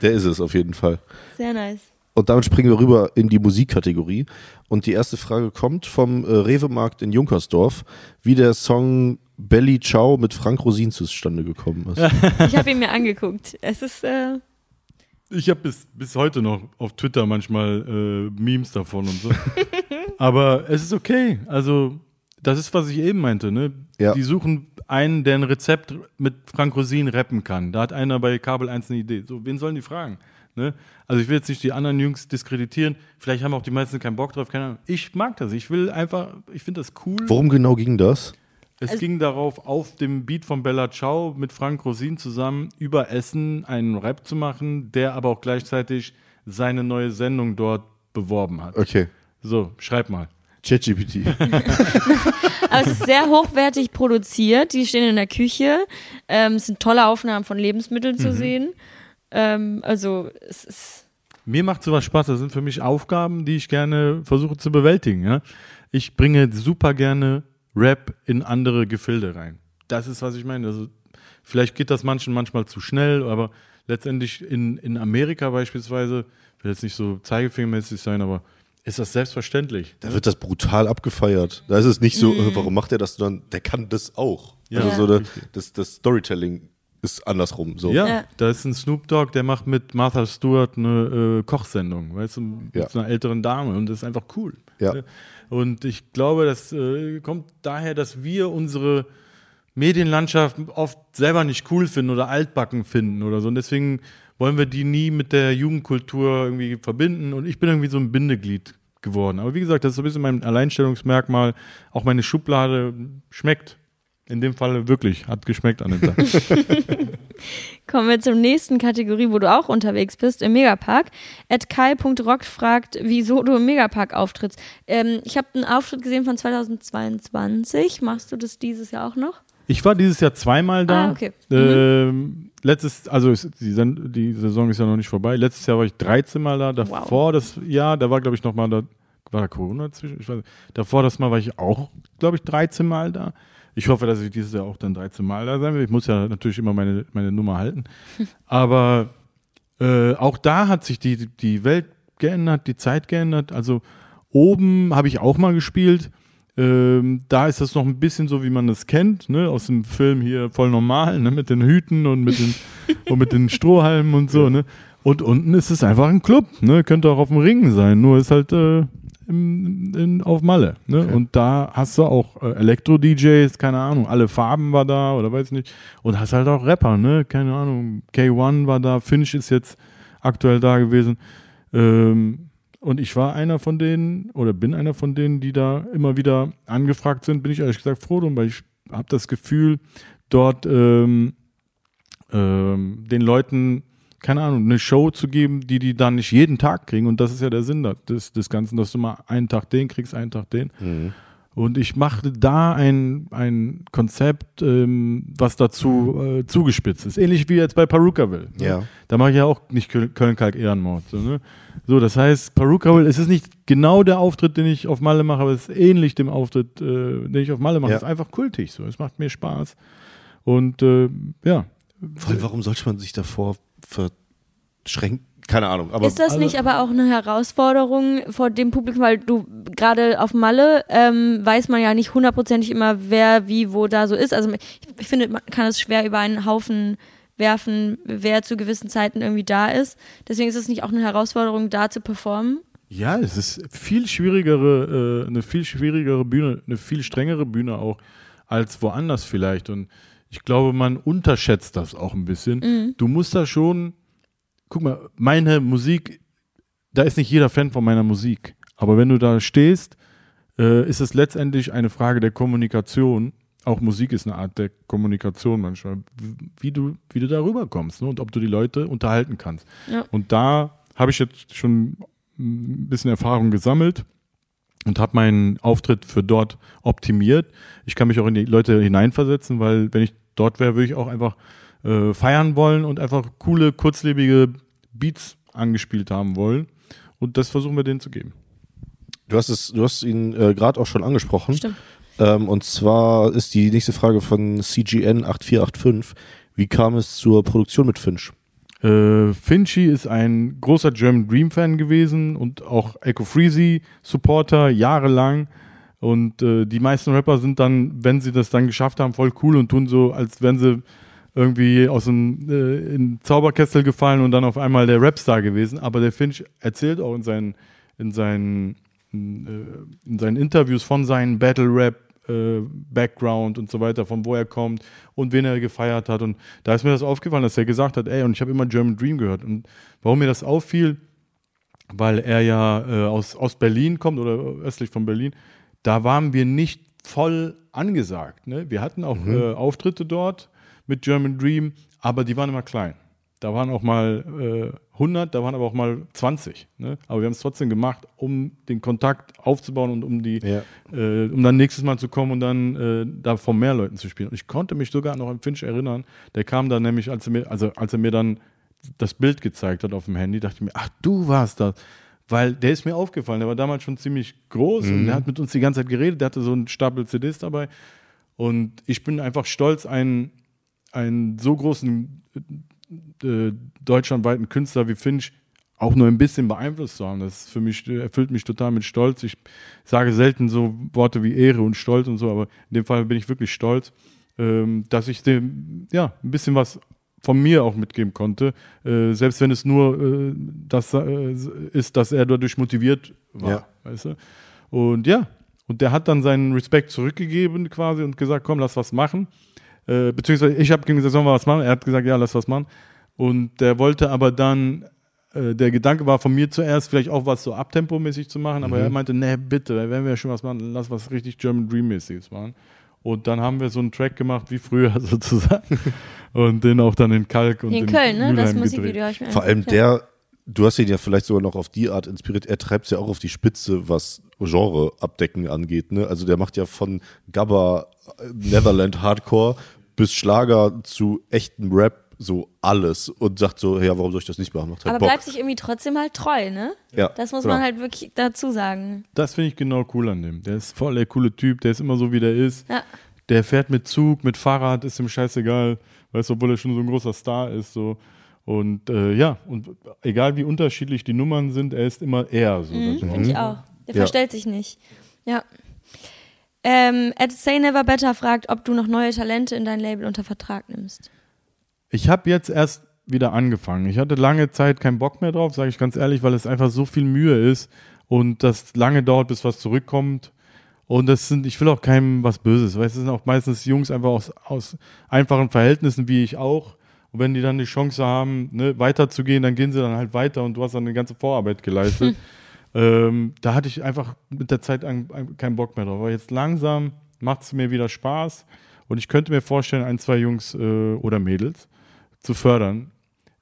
Der ist es auf jeden Fall. Sehr nice. Und damit springen wir rüber in die Musikkategorie. Und die erste Frage kommt vom äh, Rewe-Markt in Junkersdorf, wie der Song Belly Ciao mit Frank Rosin zustande gekommen ist. Ich habe ihn mir angeguckt. Es ist, äh, Ich habe bis, bis heute noch auf Twitter manchmal äh, Memes davon und so. Aber es ist okay. Also, das ist, was ich eben meinte. Ne? Ja. Die suchen einen, der ein Rezept mit Frank Rosin rappen kann. Da hat einer bei Kabel 1 eine Idee. So, wen sollen die fragen? Ne? Also, ich will jetzt nicht die anderen Jungs diskreditieren. Vielleicht haben auch die meisten keinen Bock drauf. Keine Ahnung. Ich mag das. Ich will einfach, ich finde das cool. Worum genau ging das? Es Also- ging darauf, auf dem Beat von Bella Ciao mit Frank Rosin zusammen über Essen einen Rap zu machen, der aber auch gleichzeitig seine neue Sendung dort beworben hat. Okay. So, schreib mal. ChatGPT. aber es ist sehr hochwertig produziert. Die stehen in der Küche. Ähm, es sind tolle Aufnahmen von Lebensmitteln Mhm. zu sehen. Ähm, also, es ist. Mir macht sowas Spaß. Das sind für mich Aufgaben, die ich gerne versuche zu bewältigen. Ja? Ich bringe super gerne Rap in andere Gefilde rein. Das ist, was ich meine. Also, vielleicht geht das manchen manchmal zu schnell, aber letztendlich in, in Amerika beispielsweise, will jetzt nicht so zeigefingermäßig sein, aber ist das selbstverständlich. Da wird das brutal abgefeiert. Da ist es nicht so, äh, warum macht er das, sondern der kann das auch. Ja. also so der, das, das Storytelling ist andersrum. So. Ja, Ja. da ist ein Snoop Dogg, der macht mit Martha Stewart eine äh, Kochsendung, weißt du, mit Ja. so einer älteren Dame und das ist einfach cool. Ja. Und ich glaube, das äh, kommt daher, dass wir unsere Medienlandschaft oft selber nicht cool finden oder altbacken finden oder so. Und deswegen wollen wir die nie mit der Jugendkultur irgendwie verbinden. Und ich bin irgendwie so ein Bindeglied geworden. Aber wie gesagt, das ist so ein bisschen mein Alleinstellungsmerkmal. Auch meine Schublade schmeckt. In dem Fall wirklich, hat geschmeckt an dem Tag. Kommen wir zur nächsten Kategorie, wo du auch unterwegs bist, im Megapark. At kai.rock fragt, wieso du im Megapark auftrittst. Ähm, ich habe einen Auftritt gesehen von 2022. Machst du das dieses Jahr auch noch? Ich war dieses Jahr zweimal da. Ah, okay. Ähm, letztes, also ist, die, die Saison ist ja noch nicht vorbei. Letztes Jahr war ich 13 Mal da. Davor das Jahr, da war glaube ich noch mal da war da Corona zwischen. Ich weiß, davor das Mal war ich auch glaube ich 13 Mal da. Ich hoffe, dass ich dieses Jahr auch dann 13 Mal da sein will. Ich muss ja natürlich immer meine, meine Nummer halten. Aber äh, auch da hat sich die, die Welt geändert, die Zeit geändert. Also oben habe ich auch mal gespielt. Ähm, da ist das noch ein bisschen so, wie man das kennt, ne? aus dem Film hier voll normal, ne? mit den Hüten und mit den, und mit den Strohhalmen und so. Ne? Und unten ist es einfach ein Club, ne? könnte auch auf dem Ring sein, nur ist halt äh, im, in, auf Malle. Ne? Und da hast du auch äh, Elektro-DJs, keine Ahnung, alle Farben war da oder weiß nicht. Und hast halt auch Rapper, ne? keine Ahnung, K1 war da, Finch ist jetzt aktuell da gewesen. Ähm, Und ich war einer von denen oder bin einer von denen, die da immer wieder angefragt sind, bin ich ehrlich gesagt froh drum, weil ich habe das Gefühl, dort ähm, ähm, den Leuten, keine Ahnung, eine Show zu geben, die die dann nicht jeden Tag kriegen. Und das ist ja der Sinn des, des Ganzen, dass du mal einen Tag den kriegst, einen Tag den. Und ich machte da ein, ein Konzept, ähm, was dazu äh, zugespitzt ist. Ähnlich wie jetzt bei Perukaville. Ne? Ja. Da mache ich ja auch nicht Köl- Köln-Kalk-Ehrenmord. So, ne? so, das heißt, Perukaville, es ist nicht genau der Auftritt, den ich auf Malle mache, aber es ist ähnlich dem Auftritt, äh, den ich auf Malle mache. Ja. Es ist einfach kultig. So. Es macht mir Spaß. Und äh, ja, Vor allem, warum sollte man sich davor verschränken? Keine Ahnung. Aber ist das also- nicht aber auch eine Herausforderung vor dem Publikum, weil du gerade auf Malle ähm, weiß man ja nicht hundertprozentig immer, wer wie wo da so ist. Also ich, ich finde, man kann es schwer über einen Haufen werfen, wer zu gewissen Zeiten irgendwie da ist. Deswegen ist es nicht auch eine Herausforderung, da zu performen. Ja, es ist viel schwierigere, äh, eine viel schwierigere Bühne, eine viel strengere Bühne auch als woanders vielleicht. Und ich glaube, man unterschätzt das auch ein bisschen. Du musst da schon, guck mal, meine Musik, da ist nicht jeder Fan von meiner Musik. Aber wenn du da stehst, äh, ist es letztendlich eine Frage der Kommunikation. Auch Musik ist eine Art der Kommunikation manchmal, wie du, wie du da rüberkommst ne? und ob du die Leute unterhalten kannst. Ja. Und da habe ich jetzt schon ein bisschen Erfahrung gesammelt und habe meinen Auftritt für dort optimiert. Ich kann mich auch in die Leute hineinversetzen, weil wenn ich dort wäre, würde ich auch einfach äh, feiern wollen und einfach coole, kurzlebige Beats angespielt haben wollen. Und das versuchen wir denen zu geben. du hast es, du hast ihn äh, gerade auch schon angesprochen. Stimmt. Ähm, und zwar ist die nächste Frage von CGN 8485. Wie kam es zur Produktion mit Finch? Äh, Finchi ist ein großer German Dream Fan gewesen und auch Echo Freezy Supporter jahrelang. Und äh, die meisten Rapper sind dann, wenn sie das dann geschafft haben, voll cool und tun so, als wären sie irgendwie aus dem äh, Zauberkessel gefallen und dann auf einmal der Rapstar gewesen. Aber der Finch erzählt auch in seinen, in seinen, in, äh, in seinen Interviews von seinen Battle Rap äh, Background und so weiter, von wo er kommt und wen er gefeiert hat. Und da ist mir das aufgefallen, dass er gesagt hat, ey, und ich habe immer German Dream gehört. Und warum mir das auffiel, weil er ja äh, aus, aus Berlin kommt oder östlich von Berlin, da waren wir nicht voll angesagt. Ne? Wir hatten auch äh, Auftritte dort mit German Dream, aber die waren immer klein. Da waren auch mal äh, 100, da waren aber auch mal 20. Ne? Aber wir haben es trotzdem gemacht, um den Kontakt aufzubauen und um die, Ja. äh, um dann nächstes Mal zu kommen und dann äh, da vor mehr Leuten zu spielen. Und ich konnte mich sogar noch an Finch erinnern. Der kam dann nämlich, als er mir, also als er mir dann das Bild gezeigt hat auf dem Handy, dachte ich mir, ach, du warst das. Weil der ist mir aufgefallen, der war damals schon ziemlich groß und der hat mit uns die ganze Zeit geredet, der hatte so einen Stapel CDs dabei. Und ich bin einfach stolz, einen, einen so großen äh, deutschlandweiten Künstler wie Finch auch nur ein bisschen beeinflusst zu haben. Das für mich, erfüllt mich total mit Stolz. Ich sage selten so Worte wie Ehre und Stolz und so, aber in dem Fall bin ich wirklich stolz, ähm, dass ich dem ja ein bisschen was von mir auch mitgeben konnte, äh, selbst wenn es nur äh, das äh, ist, dass er dadurch motiviert war, Ja. weißt du? Und ja, und der hat dann seinen Respekt zurückgegeben quasi und gesagt, komm, lass was machen. Äh, beziehungsweise ich habe gesagt, sollen wir was machen? Er hat gesagt, ja, lass was machen. Und der wollte aber dann, äh, der Gedanke war von mir zuerst, vielleicht auch was so abtempomäßig zu machen, aber er meinte, nee, bitte, wenn wir schon was machen, lass was richtig German Dream-mäßiges machen. Und dann haben wir so einen Track gemacht wie früher sozusagen. und den auch dann in Kalk und Hier in Köln, ne? Das Mülheim Musikvideo gedreht. habe ich mir Vor allem der, du hast ihn ja vielleicht sogar noch auf die Art inspiriert, er treibt es ja auch auf die Spitze, was Genre abdecken angeht. Ne? Also der macht ja von Gabba äh, Netherland Hardcore bis Schlager zu echtem Rap so alles und sagt so, ja, warum soll ich das nicht machen? Macht halt Aber Bock. bleibt sich irgendwie trotzdem halt treu, ne? ja, Das muss genau. man halt wirklich dazu sagen. Das finde ich genau cool an dem. Der ist voll der coole Typ, der ist immer so, wie der ist. Ja. Der fährt mit Zug, mit Fahrrad, ist ihm scheißegal, weißt du, obwohl er schon so ein großer Star ist. So. Und äh, ja, und egal wie unterschiedlich die Nummern sind, er ist immer er. So. Mhm, Das- Finde ich auch. Der Ja. verstellt sich nicht. Ja. Ähm, Ed Say Never Better fragt, ob du noch neue Talente in dein Label unter Vertrag nimmst. Ich habe jetzt erst wieder angefangen. Ich hatte lange Zeit keinen Bock mehr drauf, sage ich ganz ehrlich, weil es einfach so viel Mühe ist und das lange dauert, bis was zurückkommt. Und das sind, ich will auch keinem was Böses, weil es sind auch meistens Jungs einfach aus, aus einfachen Verhältnissen, wie ich auch. Und wenn die dann die Chance haben, ne, weiterzugehen, dann gehen sie dann halt weiter und du hast dann eine ganze Vorarbeit geleistet. Ähm, da hatte ich einfach mit der Zeit ein, ein, keinen Bock mehr drauf. Aber jetzt langsam macht es mir wieder Spaß und ich könnte mir vorstellen, ein, zwei Jungs äh, oder Mädels zu fördern.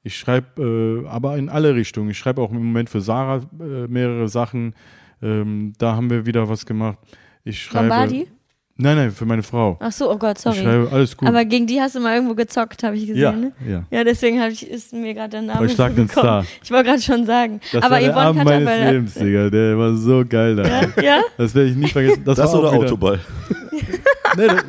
Ich schreibe äh, aber in alle Richtungen. Ich schreibe auch im Moment für Sarah äh, mehrere Sachen. Ähm, da haben wir wieder was gemacht. Ich schreibe. Lombardi? Nein, nein, für meine Frau. Ach so, oh Gott, Ich sorry. schreibe alles gut. Aber gegen die hast du mal irgendwo gezockt, habe ich gesehen. ja, ne? ja. Ja, deswegen ich, ist mir gerade der Name Schlag den gekommen. Star. Ich wollte gerade schon sagen. Das aber war der Yvonne Abend meines Katterfeld- Lebens, Digga. Der war so geil da. Ja? ja? Das werde ich nie vergessen. Das, Das war oder Autoball? Nee, das,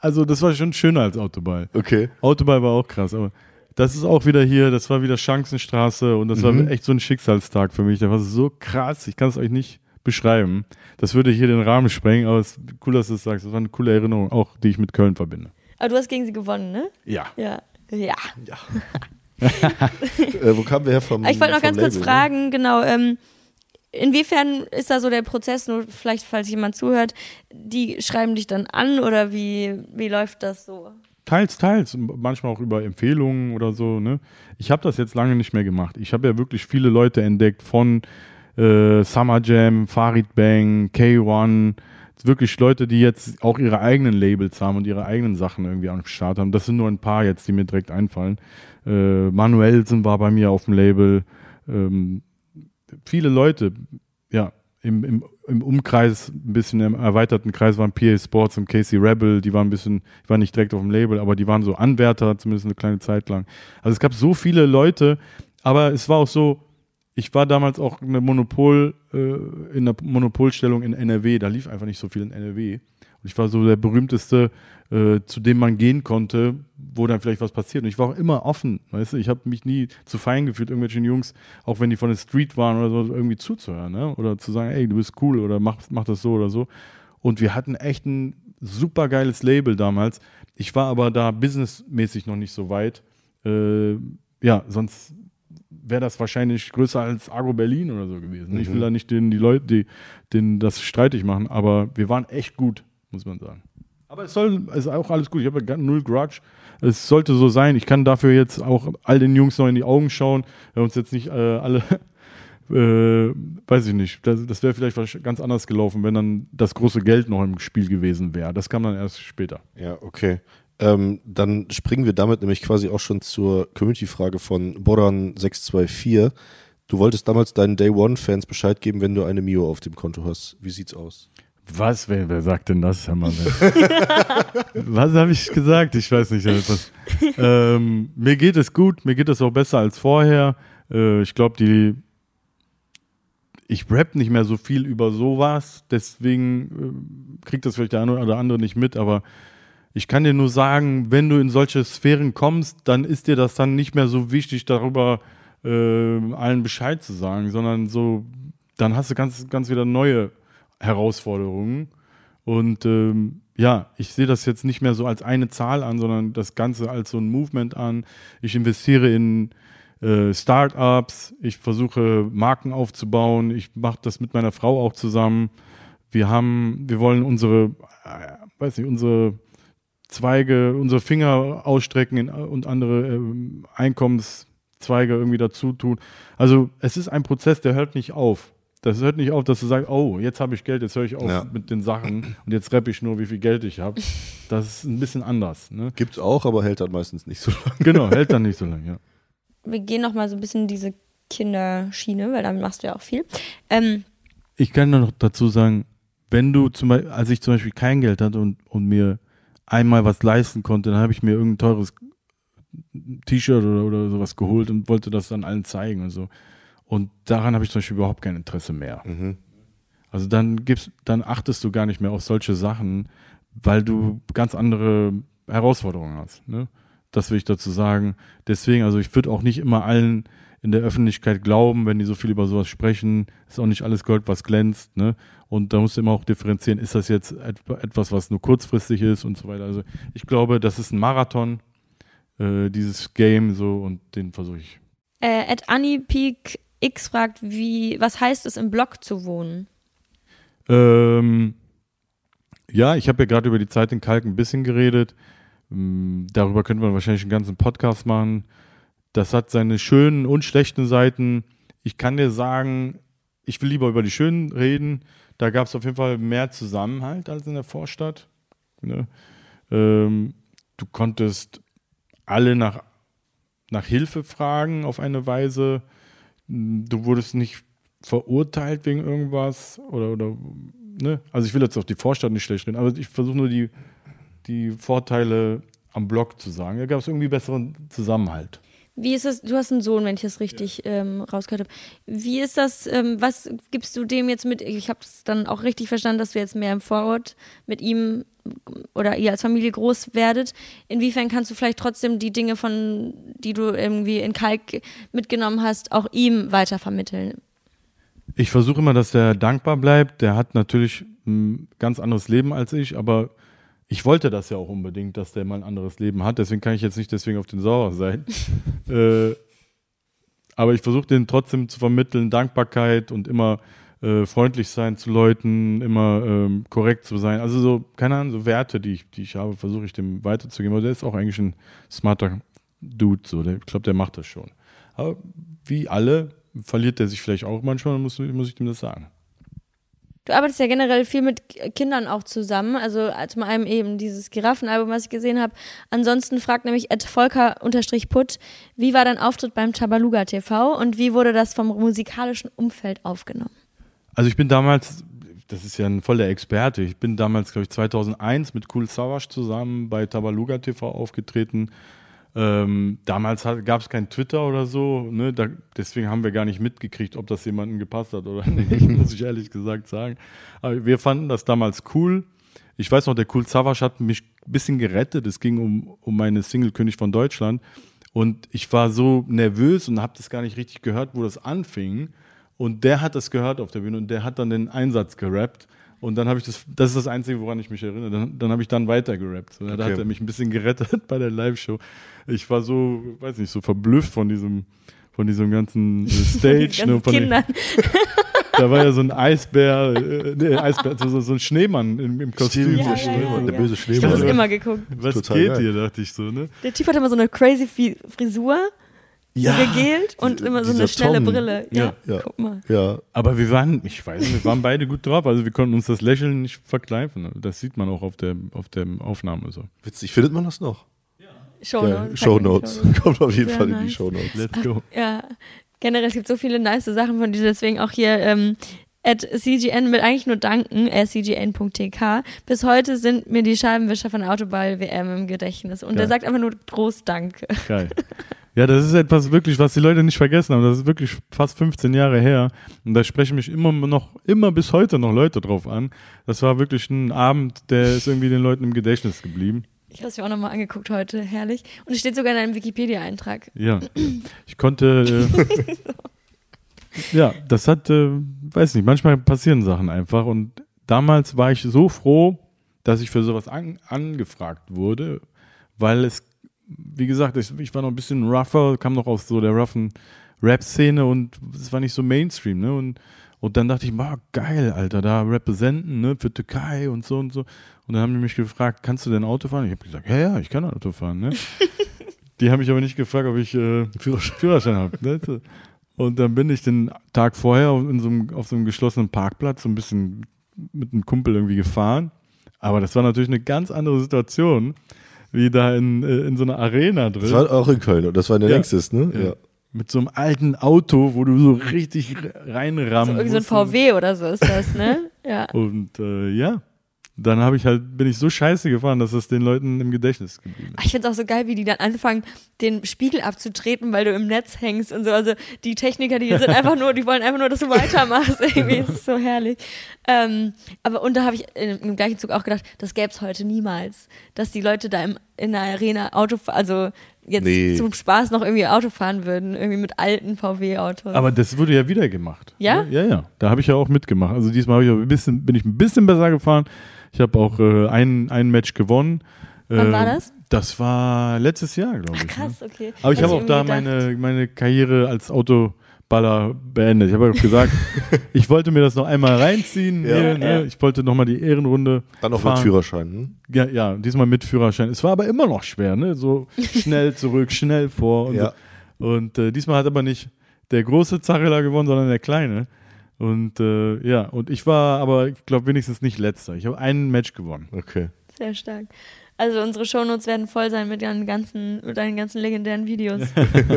also das war schon schöner als Autoball. Okay. Autoball war auch krass, aber das ist auch wieder hier, das war wieder Chancenstraße und das Mhm. war echt so ein Schicksalstag für mich. Der war so krass, ich kann es euch nicht beschreiben. Das würde hier den Rahmen sprengen, aber es ist cool, dass du es sagst. Das war eine coole Erinnerung, auch die ich mit Köln verbinde. Aber du hast gegen sie gewonnen, ne? Ja. Ja. Ja. Äh, wo kamen wir her vom Ich wollte noch ganz kurz Label, ne? fragen, genau, ähm, inwiefern ist da so der Prozess, nur vielleicht, falls jemand zuhört, die schreiben dich dann an oder wie, wie läuft das so? Teils, teils. Manchmal auch über Empfehlungen oder so. Ne? Ich habe das jetzt lange nicht mehr gemacht. Ich habe ja wirklich viele Leute entdeckt von äh, Summer Jam, Farid Bang, K1. Wirklich Leute, die jetzt auch ihre eigenen Labels haben und ihre eigenen Sachen irgendwie am Start haben. Das sind nur ein paar jetzt, die mir direkt einfallen. Äh, Manuelsen war bei mir auf dem Label. Ähm, viele Leute, ja, im, im, im Umkreis, ein bisschen im erweiterten Kreis waren PA Sports und Casey Rebel, die waren ein bisschen, ich war nicht direkt auf dem Label, aber die waren so Anwärter, zumindest eine kleine Zeit lang. Also es gab so viele Leute, aber es war auch so, ich war damals auch eine Monopol, äh, in einer Monopolstellung in NRW, da lief einfach nicht so viel in NRW. Und ich war so der berühmteste, äh, zu dem man gehen konnte, wo dann vielleicht was passiert. Und ich war auch immer offen, weißt du, ich habe mich nie zu fein gefühlt, irgendwelchen Jungs, auch wenn die von der Street waren oder so, irgendwie zuzuhören, ne? Oder zu sagen, ey, du bist cool oder mach, mach das so oder so. Und wir hatten echt ein super geiles Label damals. Ich war aber da businessmäßig noch nicht so weit. Äh, ja, sonst wäre das wahrscheinlich größer als Argo Berlin oder so gewesen. Ich will da nicht den, die Leute, die, den das streitig machen, aber wir waren echt gut, muss man sagen. Aber es soll, es ist auch alles gut. Ich habe ja null Grudge. Es sollte so sein. Ich kann dafür jetzt auch all den Jungs noch in die Augen schauen. Wir haben uns jetzt nicht äh, alle, äh, weiß ich nicht. Das, das wäre vielleicht ganz anders gelaufen, wenn dann das große Geld noch im Spiel gewesen wäre. Das kam dann erst später. Ja, okay. Ähm, dann springen wir damit nämlich quasi auch schon zur Community-Frage von Boran624. Du wolltest damals deinen Day One-Fans Bescheid geben, wenn du eine Mio auf dem Konto hast. Wie sieht's aus? Was? Wer, wer sagt denn das? Hör mal, was habe ich gesagt? Ich weiß nicht. Was. Ähm, mir geht es gut, mir geht es auch besser als vorher. Äh, ich glaube, die. Ich rap nicht mehr so viel über sowas, deswegen äh, kriegt das vielleicht der eine oder andere nicht mit, aber ich kann dir nur sagen, wenn du in solche Sphären kommst, dann ist dir das dann nicht mehr so wichtig, darüber äh, allen Bescheid zu sagen, sondern so, dann hast du ganz, ganz wieder neue Herausforderungen. Und ähm, ja, ich sehe das jetzt nicht mehr so als eine Zahl an, sondern das Ganze als so ein Movement an. Ich investiere in äh, Startups, ich versuche Marken aufzubauen, ich mache das mit meiner Frau auch zusammen. Wir haben, wir wollen unsere, äh, weiß nicht, unsere Zweige, unsere Finger ausstrecken in, und andere ähm, Einkommenszweige irgendwie dazu tun. Also es ist ein Prozess, der hört nicht auf. Das hört nicht auf, dass du sagst, oh, jetzt habe ich Geld, jetzt höre ich auf Ja. mit den Sachen und jetzt rappe ich nur, wie viel Geld ich habe. Das ist ein bisschen anders. Ne? Gibt's auch, aber hält dann meistens nicht so lange. Genau, hält dann nicht so lange, ja. Wir gehen noch mal so ein bisschen in diese Kinderschiene, weil damit machst du ja auch viel. Ähm, Ich kann nur noch dazu sagen, wenn du zum Beispiel, als ich zum Beispiel kein Geld hatte und, und mir einmal was leisten konnte, dann habe ich mir irgendein teures T-Shirt oder, oder sowas geholt und wollte das dann allen zeigen und so. Und daran habe ich zum Beispiel überhaupt kein Interesse mehr. Also dann gibst, dann achtest du gar nicht mehr auf solche Sachen, weil du ganz andere Herausforderungen hast. Ne? Das will ich dazu sagen. Deswegen, also ich würde auch nicht immer allen in der Öffentlichkeit glauben, wenn die so viel über sowas sprechen. Ist auch nicht alles Gold, was glänzt. Ne? Und da musst du immer auch differenzieren, ist das jetzt et- etwas, was nur kurzfristig ist und so weiter. Also ich glaube, das ist ein Marathon, äh, dieses Game so und den versuche ich. äh, at AnniePeak X fragt, wie, was heißt es, im Block zu wohnen? Ähm, ja, ich habe ja gerade über die Zeit in Kalk ein bisschen geredet. Ähm, darüber könnte man wahrscheinlich einen ganzen Podcast machen. Das hat seine schönen und schlechten Seiten. Ich kann dir sagen, ich will lieber über die Schönen reden. Da gab es auf jeden Fall mehr Zusammenhalt als in der Vorstadt. Ne? Ähm, du konntest alle nach, nach Hilfe fragen auf eine Weise. Du wurdest nicht verurteilt wegen irgendwas oder, oder ne? Also ich will jetzt auf die Vorstadt nicht schlecht reden, aber ich versuche nur die, die Vorteile am Block zu sagen. Da gab es irgendwie besseren Zusammenhalt. Wie ist das? Du hast einen Sohn, wenn ich das richtig ähm, rausgehört habe. Wie ist das? Ähm, was gibst du dem jetzt mit? Ich habe es dann auch richtig verstanden, dass du jetzt mehr im Vorort mit ihm oder ihr als Familie groß werdet. Inwiefern kannst du vielleicht trotzdem die Dinge von, die du irgendwie in Kalk mitgenommen hast, auch ihm weitervermitteln? Ich versuche immer, dass der dankbar bleibt. Der hat natürlich ein ganz anderes Leben als ich, aber ich wollte das ja auch unbedingt, dass der mal ein anderes Leben hat. Deswegen kann ich jetzt nicht deswegen auf den Sauer sein. äh, aber ich versuche den trotzdem zu vermitteln, Dankbarkeit und immer äh, freundlich sein zu Leuten, immer ähm, korrekt zu sein. Also so, keine Ahnung, so Werte, die ich, die ich habe, versuche ich dem weiterzugeben. Aber der ist auch eigentlich ein smarter Dude, so. Der, ich glaube, der macht das schon. Aber wie alle verliert der sich vielleicht auch manchmal, muss, muss ich dem das sagen. Du arbeitest ja generell viel mit Kindern auch zusammen, also zum einen eben dieses Giraffenalbum, was ich gesehen habe. Ansonsten fragt nämlich Ed Volker-Putt, wie war dein Auftritt beim Tabaluga TV und wie wurde das vom musikalischen Umfeld aufgenommen? Also ich bin damals, das ist ja ein voller Experte, ich bin damals, glaube ich, 2001 mit Cool Savage zusammen bei Tabaluga TV aufgetreten ähm, damals gab es kein Twitter oder so, ne? da, deswegen haben wir gar nicht mitgekriegt, ob das jemandem gepasst hat oder nicht, muss ich ehrlich gesagt sagen. Aber wir fanden das damals cool. Ich weiß noch, der Cool Savage hat mich ein bisschen gerettet. Es ging um, um meine Single König von Deutschland. Und ich war so nervös und habe das gar nicht richtig gehört, wo das anfing. Und der hat das gehört auf der Bühne und der hat dann den Einsatz gerappt. Und dann habe ich das, das ist das Einzige, woran ich mich erinnere. Dann, dann habe ich dann weiter gerappt. Okay. Da hat er mich ein bisschen gerettet bei der Live-Show. Ich war so, weiß nicht, so verblüfft von diesem, von diesem ganzen Stage. ne, von Kindern. Den, da war ja so ein Eisbär, äh, nee, Eisbär, so, so ein Schneemann im, im Kostüm. Ja, ja, ja, der böse Schneemann. Ich habe das immer geguckt. Was Total geht geil. hier, dachte ich so, ne? Der Typ hat immer so eine crazy Frisur ja, so gegelt und immer so eine schnelle Tom. Brille. Ja, ja, guck mal. Ja. Aber wir waren, ich weiß nicht, wir waren beide gut drauf. Also wir konnten uns das Lächeln nicht verkneifen. Das sieht man auch auf der, auf der Aufnahme so. Witzig, findet man das noch? Ja. Shownotes. Shownotes. Kommt auf jeden Sehr Fall nice. in die Shownotes. Let's go. Ja. Generell, es gibt so viele nice Sachen von dir, deswegen auch hier ähm, at CGN mit eigentlich nur danken, äh, cgn.tk. Bis heute sind mir die Scheibenwischer von Autoball WM im Gedächtnis. Und Geil. der sagt einfach nur groß Danke. Geil. Ja, das ist etwas wirklich, was die Leute nicht vergessen haben. Das ist wirklich fast 15 Jahre her. Und da sprechen mich immer noch, immer bis heute noch Leute drauf an. Das war wirklich ein Abend, der ist irgendwie den Leuten im Gedächtnis geblieben. Ich habe es mir auch nochmal angeguckt heute, herrlich. Und es steht sogar in einem Wikipedia-Eintrag. Ja, ich konnte. Äh, ja, das hat, äh, weiß nicht, manchmal passieren Sachen einfach. Und damals war ich so froh, dass ich für sowas an, angefragt wurde, weil es wie gesagt, ich, ich, war noch ein bisschen rougher, kam noch aus so der roughen Rap-Szene und es war nicht so Mainstream, ne? Und, und dann dachte ich, wow, geil, Alter, da representen, ne, für Türkei und so und so. Und dann haben die mich gefragt, kannst du denn Auto fahren? Ich habe gesagt, ja, ja, ich kann Auto fahren, ne? die haben mich aber nicht gefragt, ob ich äh, Führerschein, Führerschein habe. Ne? Und dann bin ich den Tag vorher in so einem, auf so einem geschlossenen Parkplatz so ein bisschen mit einem Kumpel irgendwie gefahren. Aber das war natürlich eine ganz andere Situation wie da in, äh, in so einer Arena drin. Das war auch in Köln und das war in der ja. Nexus, ne? Ja. ja. Mit so einem alten Auto, wo du so richtig reinrammen also Irgendwie so ein VW oder so ist das, ne? Ja. Und äh, ja, dann habe ich halt, bin ich so scheiße gefahren, dass es den Leuten im Gedächtnis geblieben ist. Ich finde es auch so geil, wie die dann anfangen, den Spiegel abzutreten, weil du im Netz hängst und so. Also die Techniker, die sind einfach nur, die wollen einfach nur, dass du weitermachst. Irgendwie ist es so herrlich. Ähm, aber und da habe ich im gleichen Zug auch gedacht, das gäbe es heute niemals. Dass die Leute da im, in der Arena Auto, also jetzt nee. zum Spaß noch irgendwie Auto fahren würden, irgendwie mit alten VW-Autos. Aber das wurde ja wieder gemacht. Ja? Ja, ja. Da habe ich ja auch mitgemacht. Also diesmal ich ein bisschen, bin ich ein bisschen besser gefahren. Ich habe auch äh, ein, ein Match gewonnen. Wann äh, war das? Das war letztes Jahr, glaube ich. Ach, krass, ne? okay. Aber ich habe auch da meine, meine Karriere als Autoballer beendet. Ich habe auch gesagt, ich wollte mir das noch einmal reinziehen. Ja, hier, ne? Ich wollte nochmal die Ehrenrunde. Dann auch fahren. mit Führerschein, ne? Ja, ja, diesmal mit Führerschein. Es war aber immer noch schwer, ne? So schnell zurück, schnell vor und ja. so. Und äh, diesmal hat aber nicht der große Zarella gewonnen, sondern der kleine. Und äh, ja, und ich war aber, ich glaube, wenigstens nicht letzter. Ich habe ein Match gewonnen. Okay. Sehr stark. Also unsere Shownotes werden voll sein mit deinen ganzen, mit deinen ganzen legendären Videos.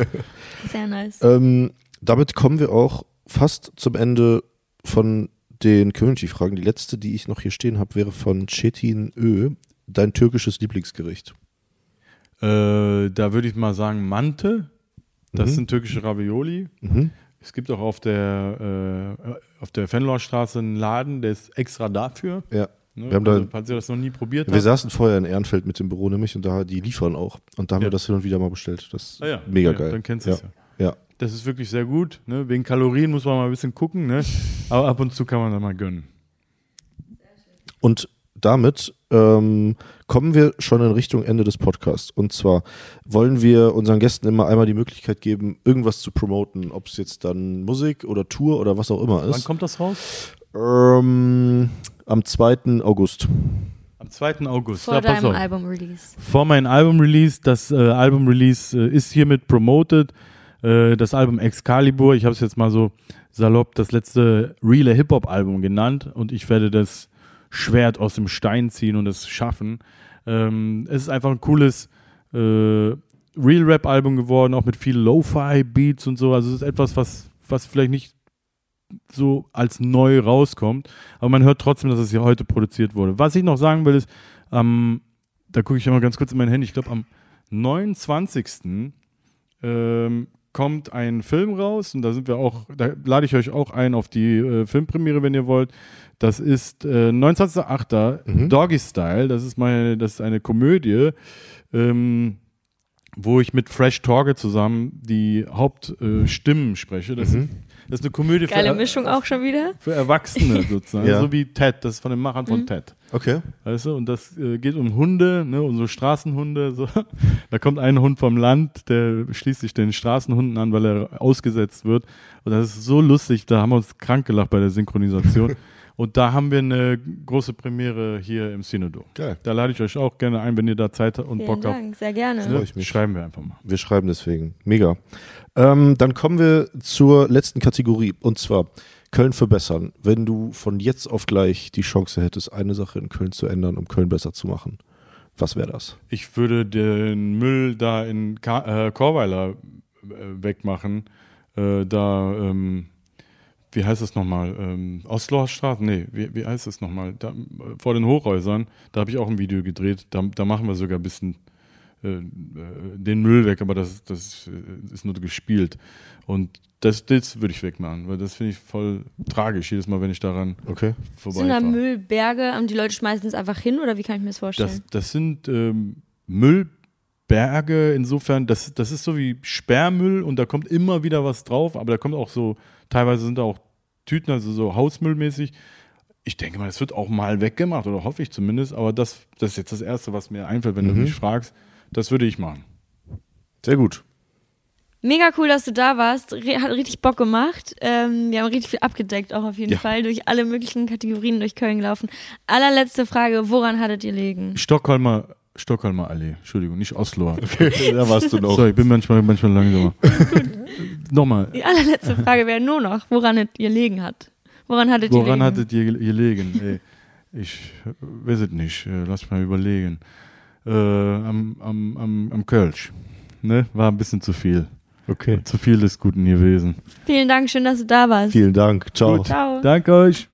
Sehr nice. Ähm, damit kommen wir auch fast zum Ende von den Community-Fragen. Die letzte, die ich noch hier stehen habe, wäre von Chetin Ö. Dein türkisches Lieblingsgericht. Äh, da würde ich mal sagen Mante. Das Mhm. sind türkische Ravioli. Mhm. Es gibt auch auf der, äh, auf der Fenlorstraße einen Laden, der ist extra dafür. Ja. Ne? Wir haben da- also, falls ihr das noch nie probiert Wir saßen vorher in Ehrenfeld mit dem Büro nämlich und da die liefern auch. Und da haben Ja. wir das hin und wieder mal bestellt. Das ist Ah ja, mega ja, geil. Dann kennst du es ja. ja. Das ist wirklich sehr gut. Ne? Wegen Kalorien muss man mal ein bisschen gucken. Ne? Aber ab und zu kann man da mal gönnen. Und damit ähm, kommen wir schon in Richtung Ende des Podcasts. Und zwar wollen wir unseren Gästen immer einmal die Möglichkeit geben, irgendwas zu promoten, ob es jetzt dann Musik oder Tour oder was auch immer Wann ist. kommt das raus? Ähm, am 2. August. Am 2. August. Vor ja, deinem. Album-Release. Vor meinem Album-Release. Das äh, Album-Release äh, ist hiermit promoted. Äh, das Album Excalibur, ich habe es jetzt mal so salopp das letzte reale Hip-Hop-Album genannt und ich werde das Schwert aus dem Stein ziehen und es schaffen. Ähm, es ist einfach ein cooles äh, Real-Rap-Album geworden, auch mit viel Lo-Fi-Beats und so. Also es ist etwas, was, was vielleicht nicht so als neu rauskommt, aber man hört trotzdem, dass es hier heute produziert wurde. Was ich noch sagen will, ist, ähm, da gucke ich immer ganz kurz in mein Handy, ich glaube am 29. Ähm, kommt ein Film raus und da sind wir auch, da lade ich euch auch ein auf die äh, Filmpremiere, wenn ihr wollt. Das ist äh, 29.8. Mhm. Doggy Style. Das ist meine, das ist eine Komödie, ähm, wo ich mit Fresh Torge zusammen die Hauptstimmen äh, spreche. Das, ist, das ist eine Komödie für, Geile Er- Mischung auch schon wieder. für Erwachsene sozusagen, Ja. so wie Ted. Das ist von den Machern von Mhm. Ted. Okay. Weißt du, und das äh, geht um Hunde, ne, um so Straßenhunde. So. Da kommt ein Hund vom Land, der schließt sich den Straßenhunden an, weil er ausgesetzt wird. Und das ist so lustig, da haben wir uns krank gelacht bei der Synchronisation. und da haben wir eine große Premiere hier im Synodo. Geil. Da lade ich euch auch gerne ein, wenn ihr da Zeit und Vielen Bock Dank, sehr gerne. habt. Freu Ne? ich mich. Schreiben wir einfach mal. Wir schreiben deswegen. Mega. Ähm, dann kommen wir zur letzten Kategorie und zwar Köln verbessern. Wenn du von jetzt auf gleich die Chance hättest, eine Sache in Köln zu ändern, um Köln besser zu machen, was wäre das? Ich würde den Müll da in Ka äh, Chorweiler äh, wegmachen. Äh, da, ähm, wie heißt das nochmal? Ähm, Osloer Straße? Nee, wie, wie heißt das nochmal? Da, äh, vor den Hochhäusern, da habe ich auch ein Video gedreht. Da, da machen wir sogar ein bisschen äh, äh, den Müll weg, aber das, das äh, ist nur gespielt. Und das, das würde ich wegmachen, weil das finde ich voll tragisch, jedes Mal, wenn ich daran Okay. Sind da. Müllberge und die Leute schmeißen es einfach hin oder wie kann ich mir das vorstellen? Das, das sind ähm, Müllberge, insofern, das, das ist so wie Sperrmüll und da kommt immer wieder was drauf, aber da kommt auch so, teilweise sind da auch Tüten, also so Hausmüllmäßig. Ich denke mal, das wird auch mal weggemacht, oder hoffe ich zumindest, aber das, das ist jetzt das Erste, was mir einfällt, wenn du Mhm. mich fragst. Das würde ich machen. Sehr gut. Mega cool, dass du da warst. Hat richtig Bock gemacht. Ähm, wir haben richtig viel abgedeckt, auch auf jeden Ja. Fall, durch alle möglichen Kategorien durch Köln gelaufen. Allerletzte Frage, woran hattet ihr liegen? Stockholmer, Stockholmer Allee, Entschuldigung, nicht Osloer. da warst du noch. Sorry, ich bin manchmal, manchmal langsamer. Nochmal, Die allerletzte Frage wäre nur noch, woran es ihr liegen hat. Woran hattet ihr Woran hattet ihr gelegen? Ey, ich äh, weiß es nicht. Äh, Lass mal überlegen. Äh, am, am, am, am Kölsch. Ne? War ein bisschen zu viel. Okay. Zu viel des Guten gewesen. Vielen Dank, schön, dass du da warst. Vielen Dank. Ciao. Ciao. Danke euch.